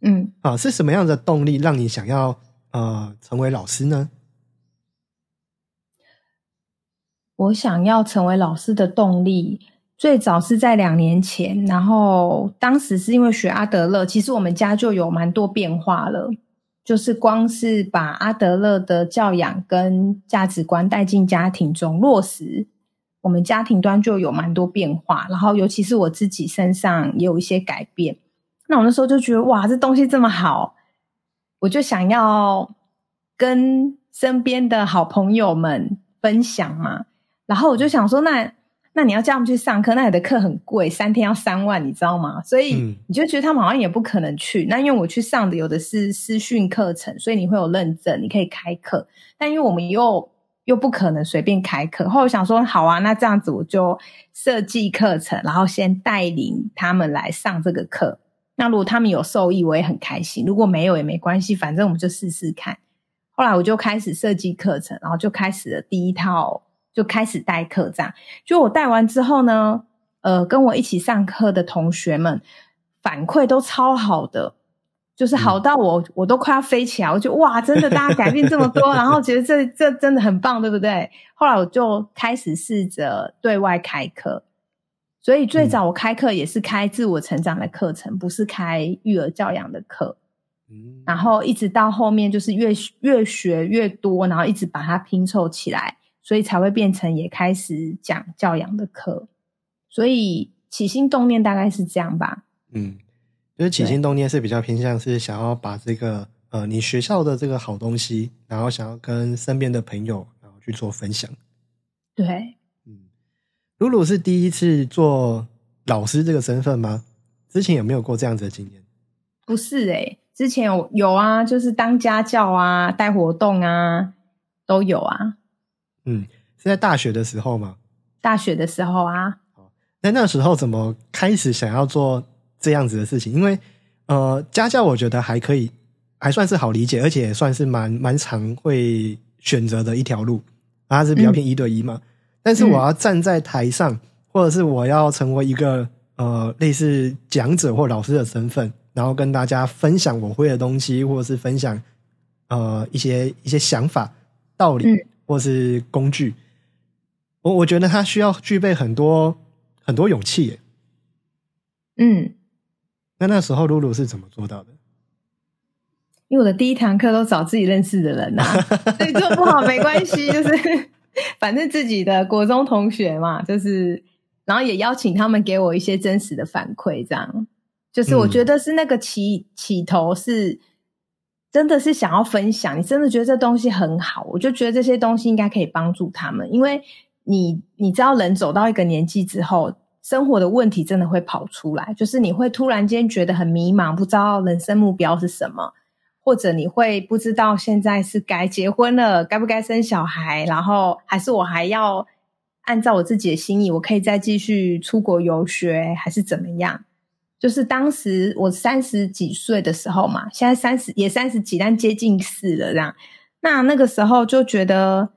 嗯，啊，是什么样的动力让你想要呃成为老师呢？我想要成为老师的动力。最早是在两年前，然后当时是因为学阿德勒，其实我们家就有蛮多变化了。就是光是把阿德勒的教养跟价值观带进家庭中落实，我们家庭端就有蛮多变化。然后，尤其是我自己身上也有一些改变。那我那时候就觉得，哇，这东西这么好，我就想要跟身边的好朋友们分享嘛。然后我就想说，那。那你要叫他们去上课，那你的课很贵，三天要三万，你知道吗？所以你就觉得他们好像也不可能去。那因为我去上的有的是私训课程，所以你会有认证，你可以开课。但因为我们又又不可能随便开课，后来想说，好啊，那这样子我就设计课程，然后先带领他们来上这个课。那如果他们有受益，我也很开心；如果没有也没关系，反正我们就试试看。后来我就开始设计课程，然后就开始了第一套。就开始代课，这样。就我带完之后呢，呃，跟我一起上课的同学们反馈都超好的，就是好到我我都快要飞起来。我就哇，真的大家改变这么多，<laughs> 然后觉得这这真的很棒，对不对？后来我就开始试着对外开课，所以最早我开课也是开自我成长的课程，不是开育儿教养的课。嗯，然后一直到后面就是越越学越多，然后一直把它拼凑起来。所以才会变成也开始讲教养的课，所以起心动念大概是这样吧。嗯，就是起心动念是比较偏向是想要把这个呃你学校的这个好东西，然后想要跟身边的朋友然后去做分享。对，嗯，露露是第一次做老师这个身份吗？之前有没有过这样子的经验？不是诶，之前有有啊，就是当家教啊，带活动啊，都有啊。嗯，是在大学的时候吗？大学的时候啊。那那时候怎么开始想要做这样子的事情？因为呃，家教我觉得还可以，还算是好理解，而且也算是蛮蛮常会选择的一条路，它是比较偏一对一嘛。但是我要站在台上，或者是我要成为一个呃类似讲者或老师的身份，然后跟大家分享我会的东西，或者是分享呃一些一些想法、道理。或是工具，我我觉得他需要具备很多很多勇气。嗯，那那时候露露是怎么做到的？因为我的第一堂课都找自己认识的人呐，<laughs> 所以做不好没关系，就是反正自己的国中同学嘛，就是然后也邀请他们给我一些真实的反馈，这样就是我觉得是那个起起头是。真的是想要分享，你真的觉得这东西很好，我就觉得这些东西应该可以帮助他们。因为你你知道，人走到一个年纪之后，生活的问题真的会跑出来，就是你会突然间觉得很迷茫，不知道人生目标是什么，或者你会不知道现在是该结婚了，该不该生小孩，然后还是我还要按照我自己的心意，我可以再继续出国游学，还是怎么样？就是当时我三十几岁的时候嘛，现在三十也三十几，但接近四了这样。那那个时候就觉得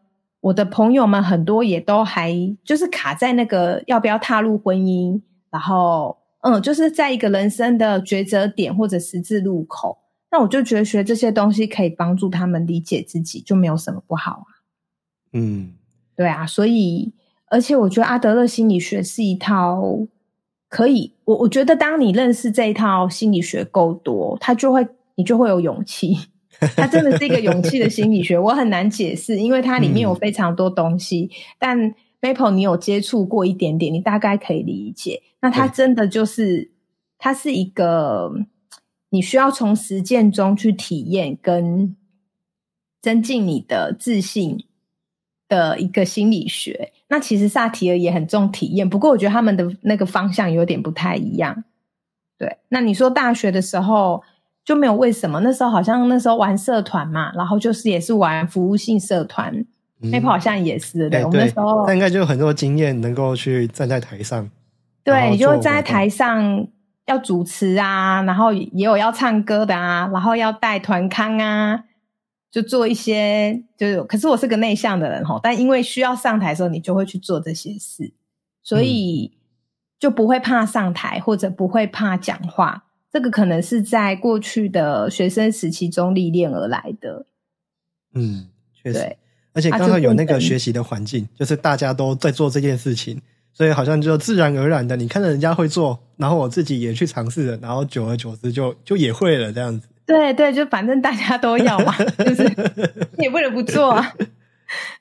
我的朋友们很多也都还就是卡在那个要不要踏入婚姻，然后嗯，就是在一个人生的抉择点或者十字路口。那我就觉得学这些东西可以帮助他们理解自己，就没有什么不好啊。嗯，对啊，所以而且我觉得阿德勒心理学是一套。可以，我我觉得当你认识这一套心理学够多，他就会你就会有勇气。<laughs> 它真的是一个勇气的心理学，我很难解释，因为它里面有非常多东西。但 Maple 你有接触过一点点，你大概可以理解。那它真的就是，它是一个你需要从实践中去体验跟增进你的自信。的一个心理学，那其实萨提尔也很重体验，不过我觉得他们的那个方向有点不太一样。对，那你说大学的时候就没有为什么？那时候好像那时候玩社团嘛，然后就是也是玩服务性社团，Apple 好像也是对。我们那时候应该就有很多经验，能够去站在台上。对，你就站在台上要主持啊，然后也有要唱歌的啊，然后要带团康啊。就做一些，就是，可是我是个内向的人哈，但因为需要上台的时候，你就会去做这些事，所以就不会怕上台，或者不会怕讲话。这个可能是在过去的学生时期中历练而来的。嗯，确实，而且刚好有那个学习的环境，就是大家都在做这件事情，所以好像就自然而然的，你看着人家会做，然后我自己也去尝试了，然后久而久之就就也会了这样子。对对，就反正大家都要嘛，<laughs> 就是你也不能不做啊。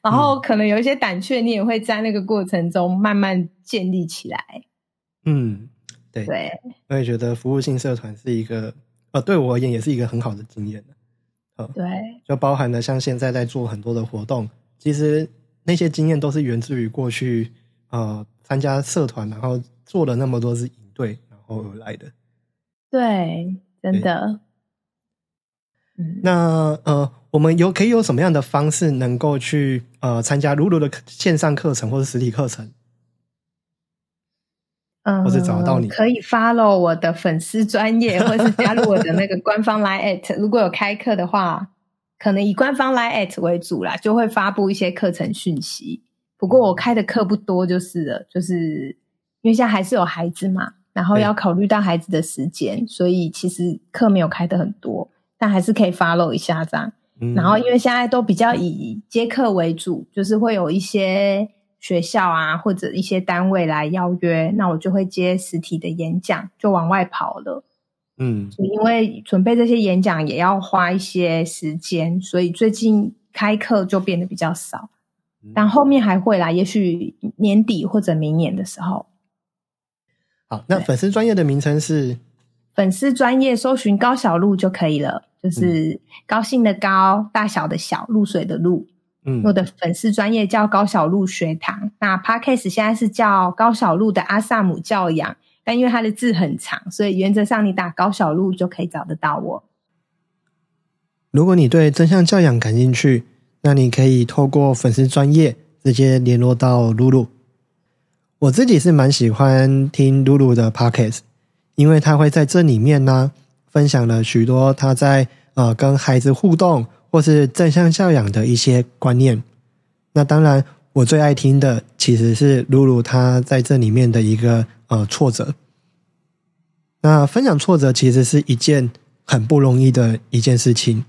然后可能有一些胆怯，你也会在那个过程中慢慢建立起来。嗯，对对，我也觉得服务性社团是一个，呃，对我而言也是一个很好的经验对，就包含了像现在在做很多的活动，其实那些经验都是源自于过去呃参加社团，然后做了那么多次营队，然后而来的。对，真的。嗯，那呃，我们有可以有什么样的方式能够去呃参加露露的线上课程或者实体课程？嗯，或者找到你可以 follow 我的粉丝专业，或是加入我的那个 <laughs> 官方 line at。如果有开课的话，可能以官方 line at 为主啦，就会发布一些课程讯息。不过我开的课不多，就是了，就是因为现在还是有孩子嘛，然后要考虑到孩子的时间，所以其实课没有开的很多，但还是可以 follow 一下这样。然后因为现在都比较以接客为主，就是会有一些。学校啊，或者一些单位来邀约，那我就会接实体的演讲，就往外跑了。嗯，因为准备这些演讲也要花一些时间，所以最近开课就变得比较少。但后面还会啦，也许年底或者明年的时候。好，那粉丝专业的名称是粉丝专业，搜寻高小路就可以了，就是高兴的高，大小的小，露水的露。我的粉丝专业叫高小路学堂，那 Podcast 现在是叫高小路的阿萨姆教养，但因为它的字很长，所以原则上你打高小路就可以找得到我。如果你对真相教养感兴趣，那你可以透过粉丝专业直接联络到露露。我自己是蛮喜欢听露露的 Podcast，因为他会在这里面呢分享了许多他在呃跟孩子互动。或是正向教养的一些观念，那当然我最爱听的其实是露露她在这里面的一个呃挫折。那分享挫折其实是一件很不容易的一件事情，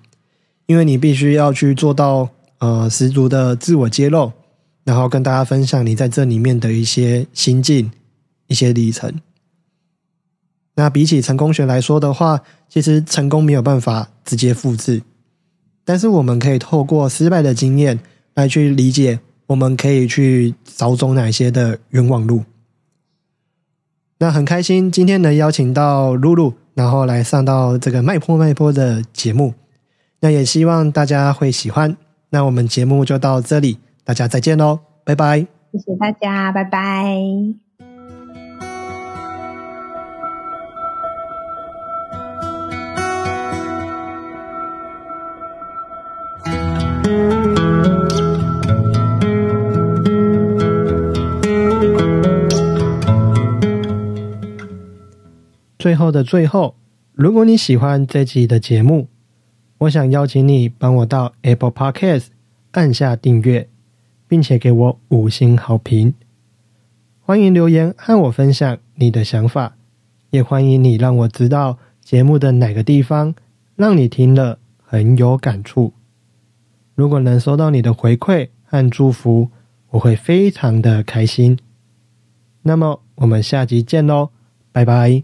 因为你必须要去做到呃十足的自我揭露，然后跟大家分享你在这里面的一些心境、一些历程。那比起成功学来说的话，其实成功没有办法直接复制。但是我们可以透过失败的经验来去理解，我们可以去找走哪些的冤枉路。那很开心今天能邀请到露露，然后来上到这个脉坡脉坡的节目。那也希望大家会喜欢。那我们节目就到这里，大家再见喽，拜拜！谢谢大家，拜拜。最后的最后，如果你喜欢这集的节目，我想邀请你帮我到 Apple Podcast 按下订阅，并且给我五星好评。欢迎留言和我分享你的想法，也欢迎你让我知道节目的哪个地方让你听了很有感触。如果能收到你的回馈和祝福，我会非常的开心。那么我们下集见喽，拜拜。